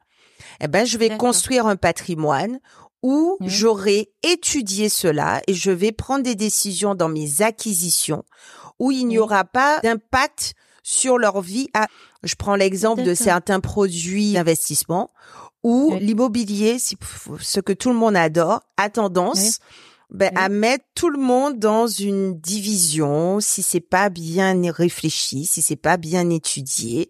Eh ben, je vais construire un patrimoine où j'aurai étudié cela et je vais prendre des décisions dans mes acquisitions où il n'y aura pas d'impact sur leur vie. À, je prends l'exemple de certains produits d'investissement où l'immobilier, ce que tout le monde adore, a tendance ben, à mettre tout le monde dans une division si c'est pas bien réfléchi, si c'est pas bien étudié,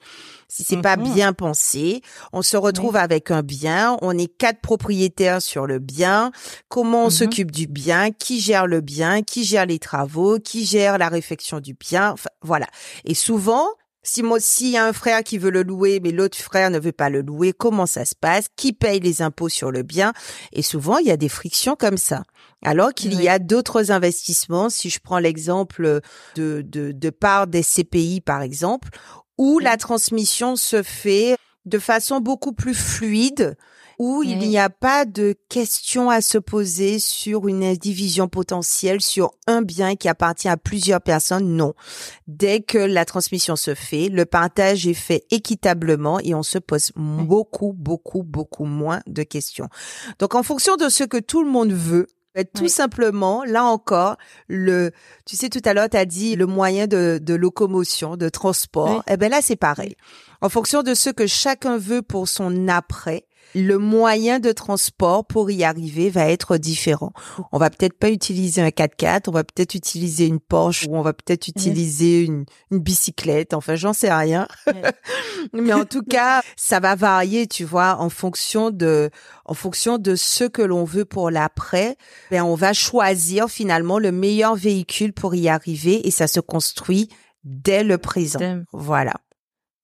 si c'est pas mmh bien pensé. On se retrouve avec un bien, on est quatre propriétaires sur le bien. Comment on mmh s'occupe du bien? Qui gère le bien? Qui gère les travaux? Qui gère la réfection du bien? Enfin, Voilà. Et souvent, si moi, s'il y a un frère qui veut le louer, mais l'autre frère ne veut pas le louer, comment ça se passe? Qui paye les impôts sur le bien? Et souvent, il y a des frictions comme ça. Alors qu'il y a d'autres investissements, si je prends l'exemple de, de, de part des CPI, par exemple, où la transmission se fait de façon beaucoup plus fluide, où il n'y a pas de questions à se poser sur une division potentielle sur un bien qui appartient à plusieurs personnes. Non. Dès que la transmission se fait, le partage est fait équitablement et on se pose beaucoup, beaucoup, beaucoup moins de questions. Donc, en fonction de ce que tout le monde veut, tout simplement, là encore, le, tu sais, tout à l'heure, tu as dit le moyen de, de locomotion, de transport. Eh ben là, c'est pareil. En fonction de ce que chacun veut pour son après, le moyen de transport pour y arriver va être différent. On va peut-être pas utiliser un 4x4, on va peut-être utiliser une Porsche ou on va peut-être utiliser une, une, bicyclette. Enfin, j'en sais rien. Mais en tout cas, ça va varier, tu vois, en fonction de, en fonction de ce que l'on veut pour l'après. Ben, on va choisir finalement le meilleur véhicule pour y arriver et ça se construit dès le présent. Voilà.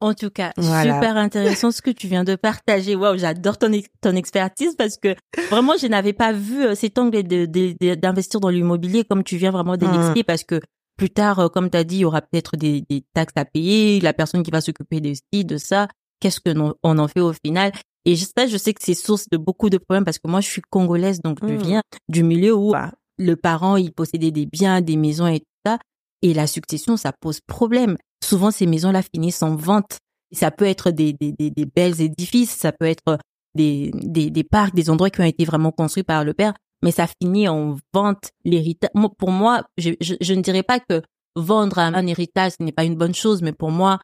En tout cas, super intéressant ce que tu viens de partager. Waouh, j'adore ton, ton expertise parce que vraiment, je n'avais pas vu euh, cet angle d'investir dans l'immobilier comme tu viens vraiment de l'expliquer parce que plus tard, euh, comme tu as dit, il y aura peut-être des, des, taxes à payer, la personne qui va s'occuper de ci, de ça. Qu'est-ce que on en fait au final? Et ça, je sais que c'est source de beaucoup de problèmes parce que moi, je suis congolaise, donc je mmh. viens du milieu où bah, le parent, il possédait des biens, des maisons et tout ça. Et la succession, ça pose problème souvent ces maisons-là finissent en vente. Ça peut être des, des, des, belles édifices, ça peut être des, des, des, parcs, des endroits qui ont été vraiment construits par le père, mais ça finit en vente. L'héritage, pour moi, je, je, ne dirais pas que vendre un, héritage, n'est pas une bonne chose, mais pour moi,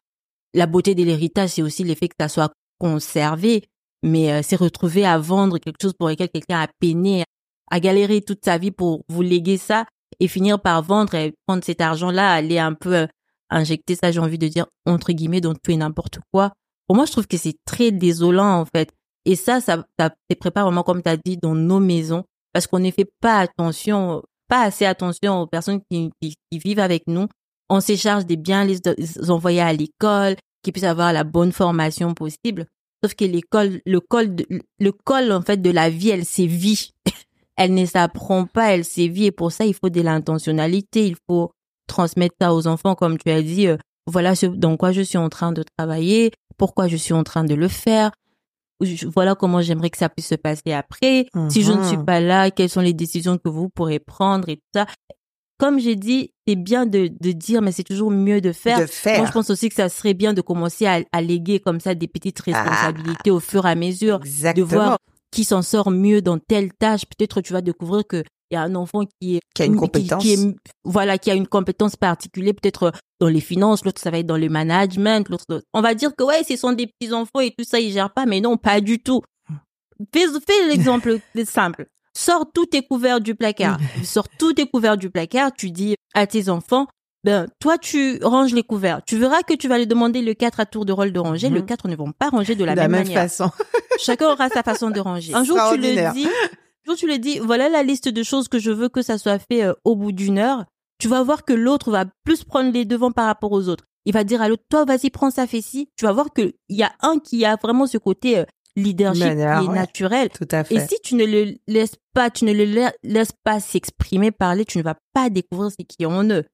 la beauté de l'héritage, c'est aussi l'effet que ça soit conservé, mais euh, c'est retrouver à vendre quelque chose pour lequel quelqu'un a peiné, a galéré toute sa vie pour vous léguer ça et finir par vendre et prendre cet argent-là, aller un peu euh, injecter ça, j'ai envie de dire, entre guillemets, dans tout et n'importe quoi. Pour moi, je trouve que c'est très désolant, en fait. Et ça, ça, ça prépare vraiment, comme tu as dit, dans nos maisons, parce qu'on ne fait pas attention, pas assez attention aux personnes qui, qui, vivent avec nous. On s'écharge des biens, les, envoyer à l'école, qu'ils puissent avoir la bonne formation possible. Sauf que l'école, le col, le col, en fait, de la vie, elle sévit. elle ne s'apprend pas, elle sévit. Et pour ça, il faut de l'intentionnalité, il faut transmettre ça aux enfants, comme tu as dit, euh, voilà ce, dans quoi je suis en train de travailler, pourquoi je suis en train de le faire, voilà comment j'aimerais que ça puisse se passer après. Si je ne suis mhm. pas là, quelles sont les décisions que vous pourrez prendre et tout ça. Comme j'ai dit, c'est bien de, de dire, mais c'est toujours mieux de faire. De faire. Moi, je pense aussi que ça serait bien de commencer à, à léguer comme ça des petites ah. responsabilités au fur et à mesure. Exactement. De voir qui s'en sort mieux dans telle tâche. Peut-être tu vas découvrir que il y a un enfant qui est qui a une compétence qui, est, voilà qui a une compétence particulière peut-être dans les finances l'autre ça va être dans le management l'autre on va dire que ouais ce sont des petits enfants et tout ça ils gèrent pas mais non pas du tout fais, fais l'exemple simple sors tous tes couverts du placard sors tous tes couverts du placard tu dis à tes enfants ben, toi, tu ranges les couverts. Tu verras que tu vas les demander le 4 à tour de rôle de ranger. Le 4 mhm. ne vont pas ranger de la, même, même, manière. façon. Chacun aura sa façon de ranger. Un jour, tu le dis, quand tu lui dis, voilà la liste de choses que je veux que ça soit fait euh, au bout d'une heure, tu vas voir que l'autre va plus prendre les devants par rapport aux autres. il va dire à l'autre, toi, vas-y, prends ça, fais ci. Tu vas voir qu'il y a un qui a vraiment ce côté euh, leadership qui est naturel. Tout à fait. Et si tu ne le laisses pas, tu ne le laisses pas s'exprimer, parler, tu ne vas pas découvrir ce qui est en eux.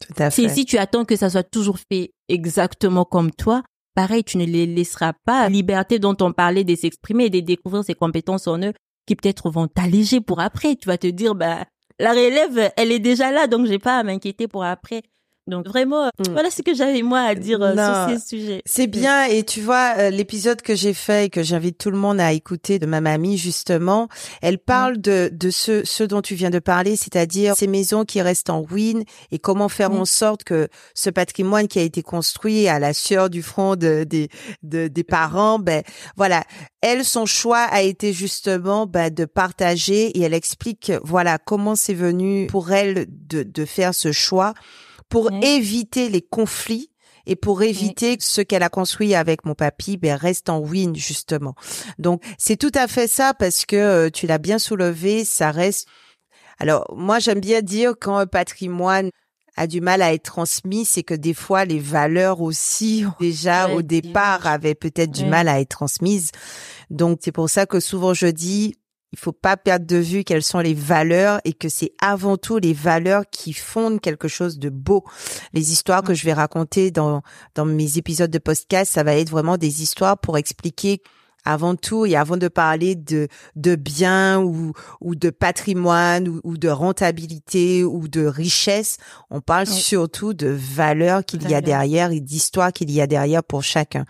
Tout à fait. Si tu attends que ça soit toujours fait exactement comme toi, pareil, tu ne les laisseras pas liberté dont on parlait de s'exprimer et de découvrir ses compétences en eux qui peut-être vont t'alléger pour après. Tu vas te dire, bah, la relève, elle est déjà là, donc j'ai pas à m'inquiéter pour après. Donc vraiment, euh, mm. voilà ce que j'avais moi à dire euh, sur ces sujets. C'est bien et tu vois euh, l'épisode que j'ai fait et que j'invite tout le monde à écouter de ma mamie justement, elle parle mm. de de ce ce dont tu viens de parler, c'est-à-dire ces maisons qui restent en ruine et comment faire mm. en sorte que ce patrimoine qui a été construit à la sueur du front de, des de, des parents, ben voilà, elle son choix a été justement ben, de partager et elle explique voilà comment c'est venu pour elle de de faire ce choix pour éviter les conflits et pour éviter que ce qu'elle a construit avec mon papy ben, reste en ruine justement. Donc c'est tout à fait ça parce que euh, tu l'as bien soulevé, ça reste. Alors moi j'aime bien dire quand un patrimoine a du mal à être transmis, c'est que des fois les valeurs aussi déjà au départ avaient peut-être du mal à être transmises. Donc c'est pour ça que souvent je dis il faut pas perdre de vue quelles sont les valeurs et que c'est avant tout les valeurs qui fondent quelque chose de beau. Les histoires que je vais raconter dans dans mes épisodes de podcast, ça va être vraiment des histoires pour expliquer avant tout et avant de parler de de biens ou ou de patrimoine ou, de rentabilité ou de richesse, on parle surtout de valeurs qu'il y a derrière et d'histoires qu'il y a derrière pour chacun.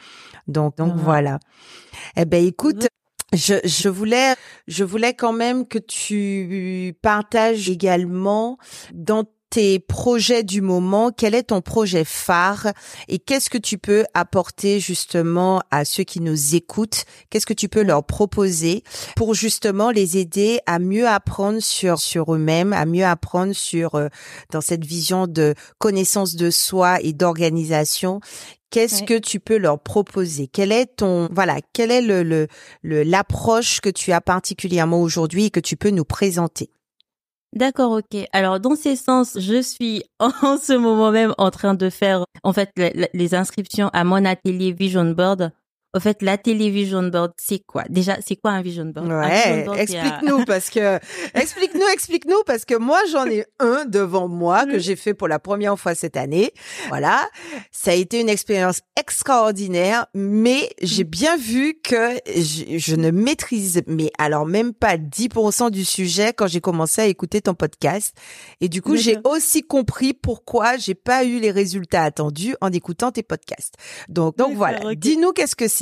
Donc donc voilà. Eh ben écoute, je, voulais, je voulais quand même que tu partages également dans tes projets du moment, quel est ton projet phare et qu'est-ce que tu peux apporter justement à ceux qui nous écoutent? Qu'est-ce que tu peux leur proposer pour justement les aider à mieux apprendre sur sur eux-mêmes, à mieux apprendre sur euh, dans cette vision de connaissance de soi et d'organisation Qu'est-ce que tu peux leur proposer? Quel est ton voilà Quelle est le le l'approche que tu as particulièrement aujourd'hui et que tu peux nous présenter? D'accord, ok. Alors dans ces sens, je suis en ce moment même en train de faire en fait les inscriptions à mon atelier Vision Board au fait, la télévision board, c'est quoi? Déjà, c'est quoi un vision board Ouais, explique-nous parce que explique-nous, explique-nous parce que moi j'en ai un devant moi que j'ai fait pour la première fois cette année. Voilà, ça a été une expérience extraordinaire, mais j'ai bien vu que je, je, ne maîtrise mais alors même pas 10% du sujet quand j'ai commencé à écouter ton podcast. Et du coup, j'ai aussi compris pourquoi j'ai pas eu les résultats attendus en écoutant tes podcasts. Donc donc voilà, dis-nous qu'est-ce que c'est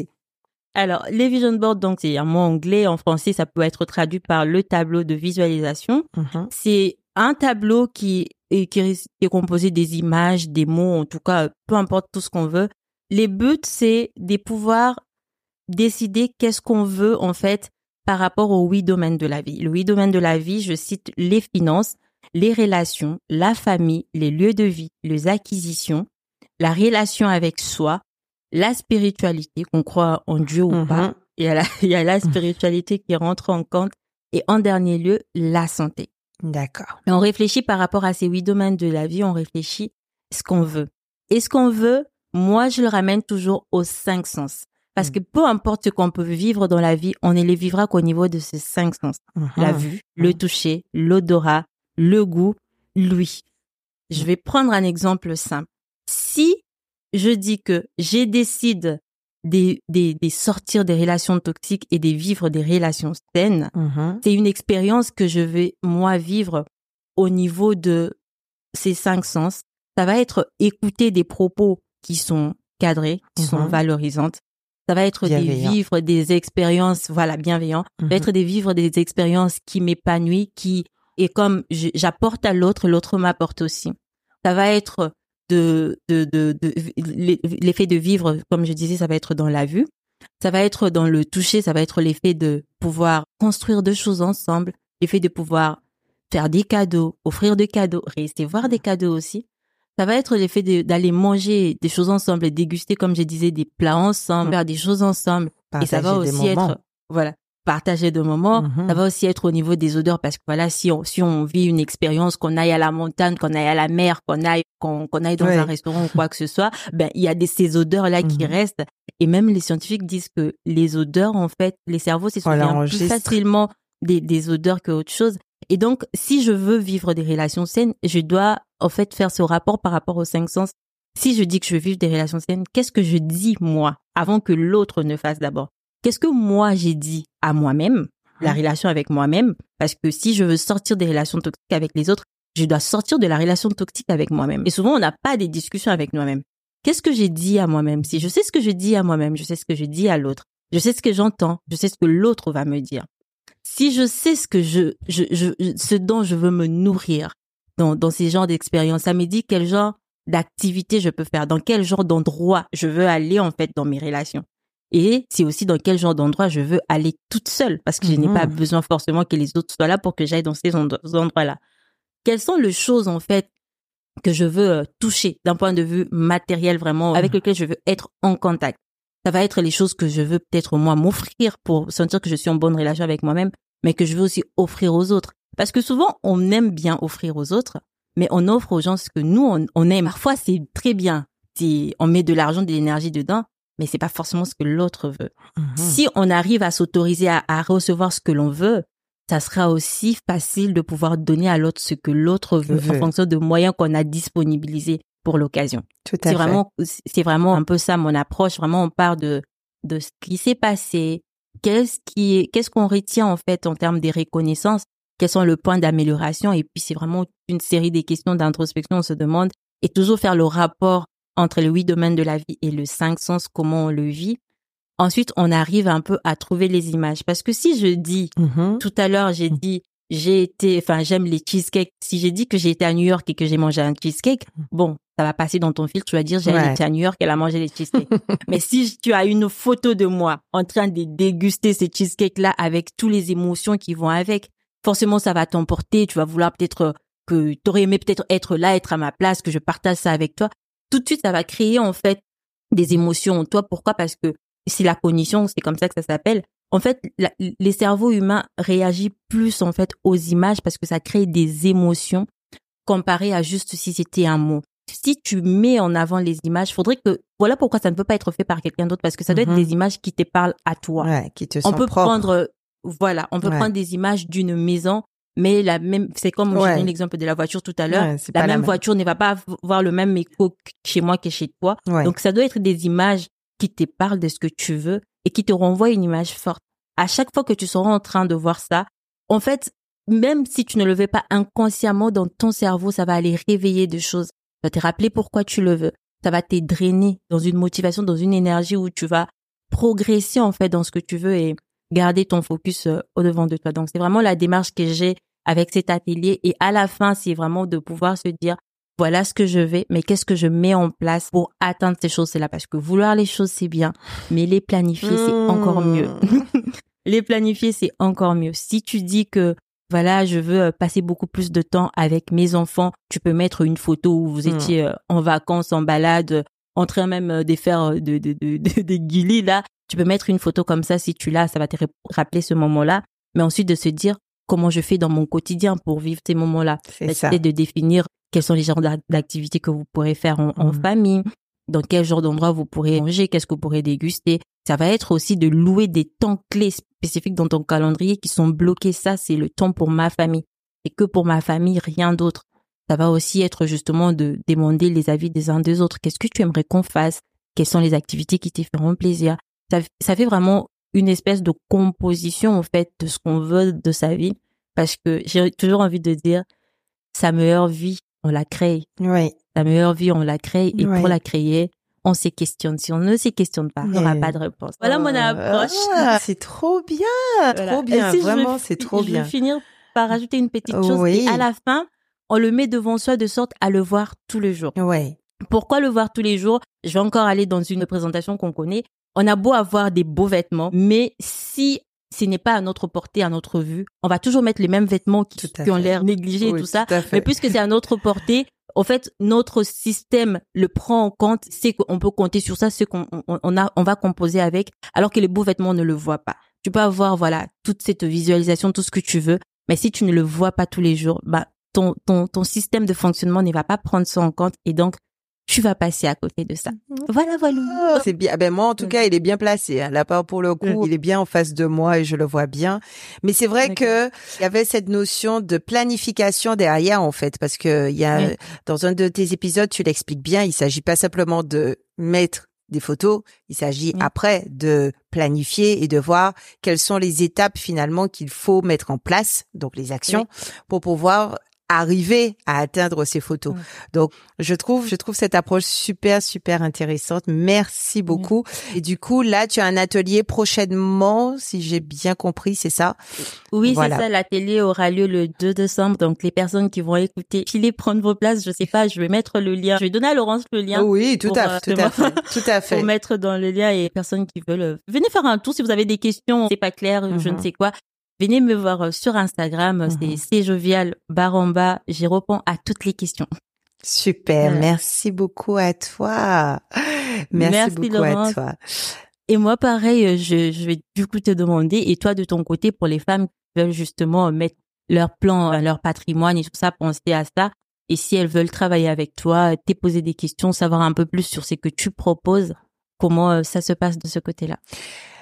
alors, les vision boards, donc c'est un mot anglais. En français, ça peut être traduit par le tableau de visualisation. Mm-hmm. C'est un tableau qui est, qui est composé des images, des mots, en tout cas, peu importe tout ce qu'on veut. Les buts, c'est de pouvoir décider qu'est-ce qu'on veut, en fait, par rapport aux huit domaines de la vie. Le huit domaines de la vie, je cite les finances, les relations, la famille, les lieux de vie, les acquisitions, la relation avec soi, la spiritualité, qu'on croit en Dieu ou pas. Il y, a la, il y a la spiritualité qui rentre en compte. Et en dernier lieu, la santé. D'accord. on réfléchit par rapport à ces huit domaines de la vie, on réfléchit ce qu'on veut. Et ce qu'on veut, moi, je le ramène toujours aux cinq sens. Parce mm. que peu importe ce qu'on peut vivre dans la vie, on ne les vivra qu'au niveau de ces cinq sens. Mm-hmm. La vue, le mm. toucher, l'odorat, le goût, l'ouïe. Je vais prendre un exemple simple. Si je dis que j'ai décide de, sortir des relations toxiques et de vivre des relations saines, mm-hmm. c'est une expérience que je vais moi vivre au niveau de ces cinq sens. Ça va être écouter des propos qui sont cadrés, qui sont mm-hmm. valorisantes. Ça va être des vivre des expériences, voilà, bienveillantes. Ça va mm-hmm. être des vivre des expériences qui m'épanouissent, qui, et comme j'apporte à l'autre, l'autre m'apporte aussi. Ça va être de, de, de, l'effet de vivre, comme je disais, ça va être dans la vue. Ça va être dans le toucher, ça va être l'effet de pouvoir construire deux choses ensemble, l'effet de pouvoir faire des cadeaux, offrir des cadeaux, recevoir des cadeaux aussi. Ça va être l'effet d'aller manger des choses ensemble et déguster, comme je disais, des plats ensemble, mmh. faire des choses ensemble. et ça va aussi être, voilà, partager de moments. Mhm. Ça va aussi être au niveau des odeurs parce que voilà, si on, si on vit une expérience, qu'on aille à la montagne, qu'on aille à la mer, qu'on aille, qu'on, qu'on aille dans Ouais. un restaurant ou quoi que ce soit, ben, il y a des, ces odeurs-là qui Mhm. restent. Et même les scientifiques disent que les odeurs, en fait, les cerveaux se On souviennent plus facilement des, des odeurs que autre chose. Et donc, si je veux vivre des relations saines, je dois, en fait, faire ce rapport par rapport aux cinq sens. Si je dis que je veux vivre des relations saines, qu'est-ce que je dis, moi, avant que l'autre ne fasse d'abord? Qu'est-ce que moi j'ai dit à moi-même, la Mhm. relation avec moi-même? Parce que si je veux sortir des relations toxiques avec les autres, je dois sortir de la relation toxique avec moi-même. Et souvent, on n'a pas des discussions avec nous-mêmes. Qu'est-ce que j'ai dit à moi-même? Si je sais ce que je dis à moi-même, je sais ce que je dis à l'autre. Je sais ce que j'entends. Je sais ce que l'autre va me dire. Si je sais ce que je, je, je, ce dont je veux me nourrir dans, dans ces genres d'expériences, ça me dit quel genre d'activité je peux faire, dans quel genre d'endroit je veux aller, en fait, dans mes relations. Et c'est aussi dans quel genre d'endroit je veux aller toute seule, parce que je n'ai Mhm. pas besoin forcément que les autres soient là pour que j'aille dans ces endro- endroits-là. Quelles sont les choses, en fait, que je veux euh, toucher d'un point de vue matériel vraiment, avec lequel je veux être en contact? Ça va être les choses que je veux peut-être moi m'offrir pour sentir que je suis en bonne relation avec moi-même, mais que je veux aussi offrir aux autres. Parce que souvent, on aime bien offrir aux autres, mais on offre aux gens ce que nous, on, on aime. Parfois, c'est très bien. On met de l'argent, de l'énergie dedans, mais c'est pas forcément ce que l'autre veut. Mhm. Si on arrive à s'autoriser à, à recevoir ce que l'on veut, ça sera aussi facile de pouvoir donner à l'autre ce que l'autre veut, en fonction de moyens qu'on a disponibilisés pour l'occasion. Tout à C'est vraiment, c'est vraiment un peu ça mon approche. Vraiment, on part de de ce qui s'est passé, qu'est-ce qui, est- qu'est-ce qu'on retient en fait en termes des reconnaissances, quels sont le point d'amélioration, et puis c'est vraiment une série des questions d'introspection. On se demande et toujours faire le rapport entre les huit domaines de la vie et le cinq sens, comment on le vit. Ensuite, on arrive un peu à trouver les images. Parce que si je dis, Mhm. tout à l'heure, j'ai Mm. dit, j'ai été, enfin, j'aime les cheesecakes. Si j'ai dit que j'ai été à New York et que j'ai mangé un cheesecake, bon, ça va passer dans ton fil. Tu vas dire, j'ai Mm. Ouais. été à New York, elle a mangé les cheesecakes. Mais si tu as une photo de moi en train de déguster ces cheesecakes-là avec toutes les émotions qui vont avec, forcément, ça va t'emporter. Tu vas vouloir peut-être euh, que t'aurais aimé peut-être être là, être à ma place, que je partage ça avec toi. Tout de suite, ça va créer, en fait, des émotions en toi. Pourquoi? Parce que c'est la cognition, c'est comme ça que ça s'appelle. En fait, la- les cerveaux humains réagissent plus en fait aux images parce que ça crée des émotions comparé à juste si c'était un mot. Si tu mets en avant les images, faudrait que voilà pourquoi ça ne peut pas être fait par quelqu'un d'autre parce que ça doit être des images qui te parlent à toi. Ouais, qui te on sont peut propres. prendre voilà, on peut Ouais. prendre des images d'une maison mais la même c'est comme j'ai Ouais. donné l'exemple de la voiture tout à l'heure, Ouais, la même voiture ne va pas avoir le même écho chez moi que chez toi. Ouais. Donc, ça doit être des images qui te parlent de ce que tu veux et qui te renvoient une image forte. À chaque fois que tu seras en train de voir ça, en fait, même si tu ne le veux pas inconsciemment dans ton cerveau, ça va aller réveiller des choses. Ça va te rappeler pourquoi tu le veux. Ça va te drainer dans une motivation, dans une énergie où tu vas progresser, en fait, dans ce que tu veux et garder ton focus euh, au devant de toi. Donc, c'est vraiment la démarche que j'ai avec cet atelier. Et à la fin, c'est vraiment de pouvoir se dire, voilà ce que je vais, mais qu'est-ce que je mets en place pour atteindre ces choses-là? Parce que vouloir les choses, c'est bien, mais les planifier, c'est Mmh. encore mieux. les planifier, c'est encore mieux. Si tu dis que, voilà, je veux euh, passer beaucoup plus de temps avec mes enfants, tu peux mettre une photo où vous Mmh. étiez euh, en vacances, en balade, en train même euh, de faire euh, de, de, de, de- des guilis, là. Tu peux mettre une photo comme ça si tu l'as, ça va te rap- rappeler ce moment-là. Mais ensuite de se dire comment je fais dans mon quotidien pour vivre ces moments-là. C'est de définir quels sont les genres d'a- d'activités que vous pourrez faire en, en Mhm. famille, dans quel genre d'endroit vous pourrez manger, qu'est-ce que vous pourrez déguster. Ça va être aussi de louer des temps clés spécifiques dans ton calendrier qui sont bloqués. Ça, c'est le temps pour ma famille. Et que pour ma famille, rien d'autre. Ça va aussi être justement de demander les avis des uns des autres. Qu'est-ce que tu aimerais qu'on fasse? Quelles sont les activités qui te feront plaisir? Ça, ça fait vraiment une espèce de composition, en fait, de ce qu'on veut de sa vie. Parce que j'ai toujours envie de dire, sa meilleure vie, on la crée. Oui. La meilleure vie, on la crée. Et pour la créer, on se questionne. Si on ne se questionne pas, il n'y aura Ouais. pas de réponse. Voilà mon approche. Ah, c'est trop bien, Voilà. trop bien. Si je Vraiment, c'est trop je bien. vais finir par rajouter une petite chose. Oui. Et à la fin, on le met devant soi de sorte à le voir tous les jours. Ouais. Pourquoi le voir tous les jours? Je vais encore aller dans une présentation qu'on connaît. On a beau avoir des beaux vêtements, mais si ce n'est pas à notre portée, à notre vue, on va toujours mettre les mêmes vêtements qui, ont l'air négligés Oui, et tout ça. tout fait. Mais puisque c'est à notre portée, en fait, notre système le prend en compte, c'est qu'on peut compter sur ça, c'est qu'on on, on a, on va composer avec, alors que les beaux vêtements ne le voient pas. tu peux avoir voilà toute cette visualisation, tout ce que tu veux, mais si tu ne le vois pas tous les jours, bah ton ton ton système de fonctionnement ne va pas prendre ça en compte et donc tu vas passer à côté de ça. Mmh. Voilà, voilà. Oh, c'est bien. Ben moi, en tout cas, il est bien placé. Hein. Là, pour le coup, il est bien en face de moi et je le vois bien. Mais c'est vrai que il y avait cette notion de planification derrière, en fait, parce que il y a dans un de tes épisodes, tu l'expliques bien. Il s'agit pas simplement de mettre des photos. Il s'agit après de planifier et de voir quelles sont les étapes finalement qu'il faut mettre en place, donc les actions, pour pouvoir arriver à atteindre ces photos. Donc, je trouve, je trouve cette approche super, super intéressante. Merci beaucoup. Et du coup, là, tu as un atelier prochainement, si j'ai bien compris, c'est ça? Oui, c'est ça. L'atelier aura lieu le 2 décembre. Donc, les personnes qui vont écouter, filez prendre vos places. Je sais pas, je vais mettre le lien. Je vais donner à Laurence le lien. Oui, tout à fait, tout à fait, tout à fait. Pour mettre dans le lien et personnes qui veulent, euh, venez faire un tour si vous avez des questions, c'est pas clair, je ne mhm. sais quoi venez me voir euh, sur Instagram, c'est mhm. c'est jovial baramba, j'y réponds à toutes les questions. Super, merci beaucoup à toi. Merci, beaucoup à toi. Et moi, pareil, euh, je, je vais du coup te demander, et toi de ton côté, pour les femmes qui veulent justement mettre leur plan, leur patrimoine et tout ça, penser à ça. Et si elles veulent travailler avec toi, te poser des questions, savoir un peu plus sur ce que tu proposes, comment ça se passe de ce côté-là.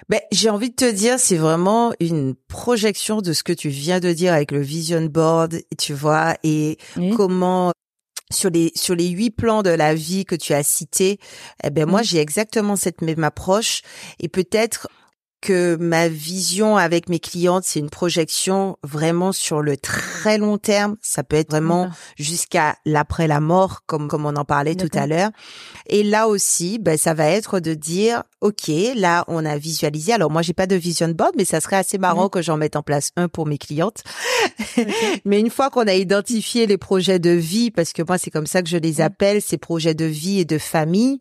Ben, j'ai envie de te dire, c'est vraiment une projection de ce que tu viens de dire avec le vision board, tu vois, et comment sur les sur les huit plans de la vie que tu as cités, eh ben moi j'ai exactement cette même approche. Et peut-être que ma vision avec mes clientes, c'est une projection vraiment sur le très long terme. Ça peut être vraiment jusqu'à l'après la mort, comme comme on en parlait tout à l'heure. Et là aussi, ben, ça va être de dire, ok, là on a visualisé. Alors moi j'ai pas de vision board, mais ça serait assez marrant que j'en mette en place un pour mes clientes. mais une fois qu'on a identifié les projets de vie, parce que moi c'est comme ça que je les appelle, ces projets de vie et de famille.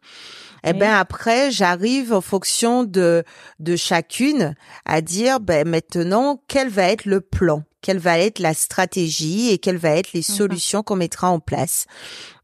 Et eh ben après, j'arrive en fonction de de chacune à dire ben maintenant quel va être le plan? Quelle va être la stratégie et quelles vont être les solutions qu'on mettra en place.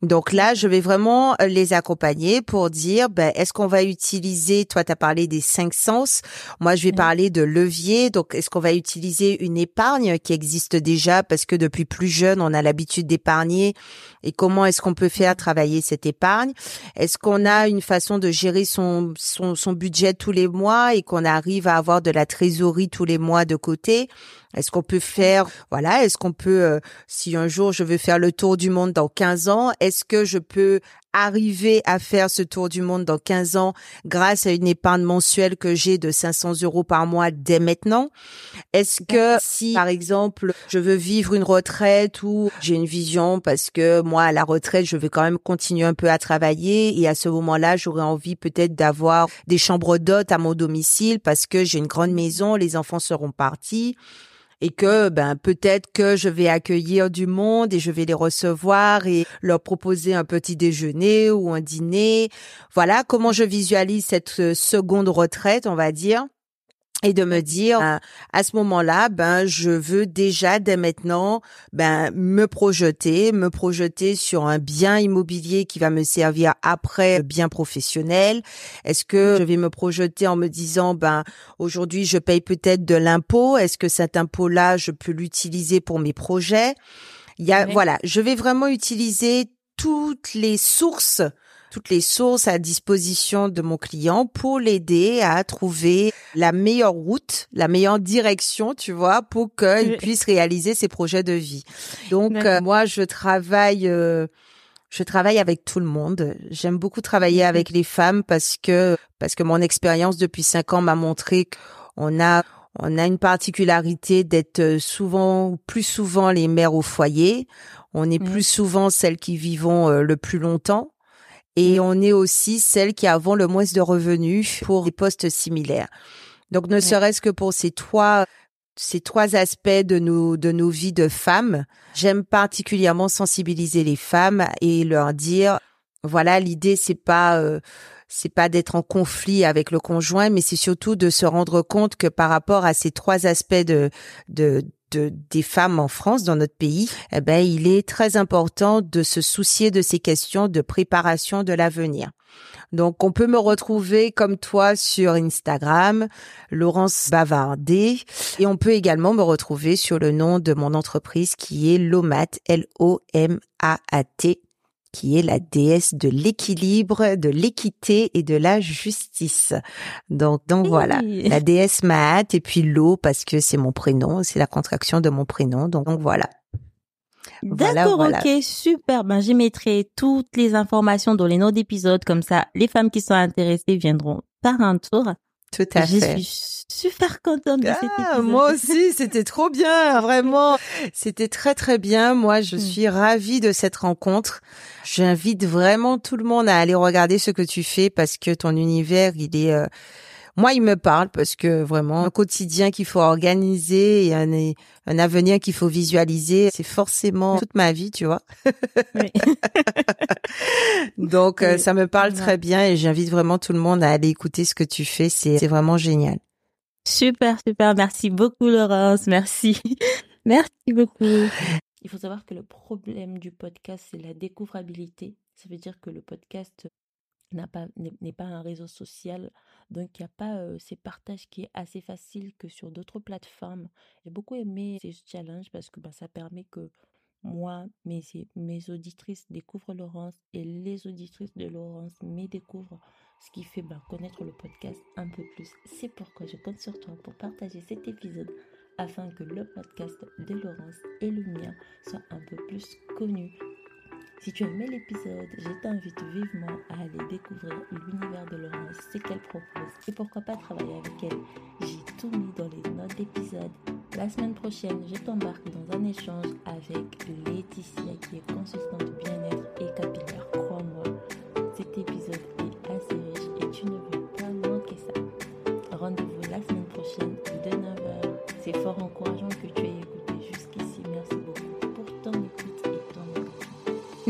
Donc là, je vais vraiment euh, les accompagner pour dire, ben, est-ce qu'on va utiliser, toi, tu as parlé des cinq sens, moi, je vais parler de levier. Donc, est-ce qu'on va utiliser une épargne qui existe déjà? Parce que depuis plus jeune, on a l'habitude d'épargner et comment est-ce qu'on peut faire travailler cette épargne? Est-ce qu'on a une façon de gérer son, son, son budget tous les mois et qu'on arrive à avoir de la trésorerie tous les mois de côté? Est-ce qu'on peut faire, voilà, est-ce qu'on peut, euh, si un jour je veux faire le tour du monde dans 15 ans, est-ce que je peux arriver à faire ce tour du monde dans 15 ans grâce à une épargne mensuelle que j'ai de 500 euros par mois dès maintenant? Est-ce que si, par exemple, je veux vivre une retraite ou j'ai une vision parce que moi, à la retraite, je vais quand même continuer un peu à travailler et à ce moment-là, j'aurais envie peut-être d'avoir des chambres d'hôtes à mon domicile parce que j'ai une grande maison, les enfants seront partis et que ben peut-être que je vais accueillir du monde et je vais les recevoir et leur proposer un petit déjeuner ou un dîner. Voilà comment je visualise cette euh, seconde retraite, on va dire et de me dire ben, à ce moment-là ben je veux déjà dès maintenant ben me projeter me projeter sur un bien immobilier qui va me servir après bien professionnel. Est-ce que je vais me projeter en me disant ben aujourd'hui je paye peut-être de l'impôt. Est-ce que cet impôt là je peux l'utiliser pour mes projets? Il y a voilà je vais vraiment utiliser toutes les sources toutes les sources à disposition de mon client pour l'aider à trouver la meilleure route, la meilleure direction, tu vois, pour qu'il puisse réaliser ses projets de vie. Donc euh, moi, je travaille. Euh, je travaille avec tout le monde. J'aime beaucoup travailler avec les femmes parce que parce que mon expérience depuis cinq ans m'a montré qu'on a on a une particularité d'être souvent plus souvent les mères au foyer. On est plus souvent celles qui vivons euh, le plus longtemps et on est aussi celles qui avons le moins de revenus pour des postes similaires. Donc, ne serait-ce que pour ces trois ces trois aspects de nos de nos vies de femmes, j'aime particulièrement sensibiliser les femmes et leur dire voilà l'idée c'est pas euh, c'est pas d'être en conflit avec le conjoint mais c'est surtout de se rendre compte que par rapport à ces trois aspects de de de, des femmes en France, dans notre pays, eh ben, il est très important de se soucier de ces questions de préparation de l'avenir. Donc, on peut me retrouver comme toi sur Instagram, Laurence Bavardé, et on peut également me retrouver sur le nom de mon entreprise qui est Lomat, L-O-M-A-A-T, qui est la déesse de l'équilibre, de l'équité et de la justice. Donc, donc voilà, la déesse Maat et puis l'eau parce que c'est mon prénom, c'est la contraction de mon prénom. Donc, donc voilà. D'accord, ok, super. Ben, j'y mettrai toutes les informations dans les notes d'épisode, comme ça, les femmes qui sont intéressées viendront par un tour. Tout à fait. Je suis super contente de cet ah, épisode. Moi aussi, c'était trop bien, vraiment. C'était très très bien. Moi, je hmm. suis ravie de cette rencontre. J'invite vraiment tout le monde à aller regarder ce que tu fais parce que ton univers, il est euh, moi, il me parle parce que vraiment, un quotidien qu'il faut organiser et un, un avenir qu'il faut visualiser, c'est forcément toute ma vie, tu vois. Oui. Donc, euh, ça me parle très bien et j'invite vraiment tout le monde à aller écouter ce que tu fais. C'est vraiment génial. Super, super. Merci beaucoup, Laurence. Merci. Merci beaucoup. Il faut savoir que le problème du podcast, c'est la découvrabilité. Ça veut dire que le podcast n'a pas n'est pas un réseau social. Donc il n'y a pas ces partages qui est assez facile que sur d'autres plateformes. J'ai beaucoup aimé ces challenges parce que bah, ça permet que moi mes, mes auditrices découvrent Laurence et les auditrices de Laurence me découvrent ce qui fait bah, connaître le podcast un peu plus. C'est pourquoi je compte sur toi pour partager cet épisode afin que le podcast de Laurence et le mien soient un peu plus connus si tu aimé l'épisode, je t'invite vivement à aller découvrir l'univers de Laurence, ce qu'elle propose et pourquoi pas travailler avec elle. J'ai tout mis dans les notes d'épisode. La semaine prochaine, je t'embarque dans un échange avec Laetitia qui est consultante bien-être et capillaire. Crois-moi, cet épisode est assez riche et tu ne veux pas manquer ça. Rendez-vous la semaine prochaine de 9h. C'est fort encourageant que tu aies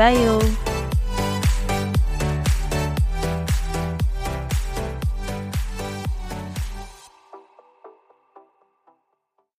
Bye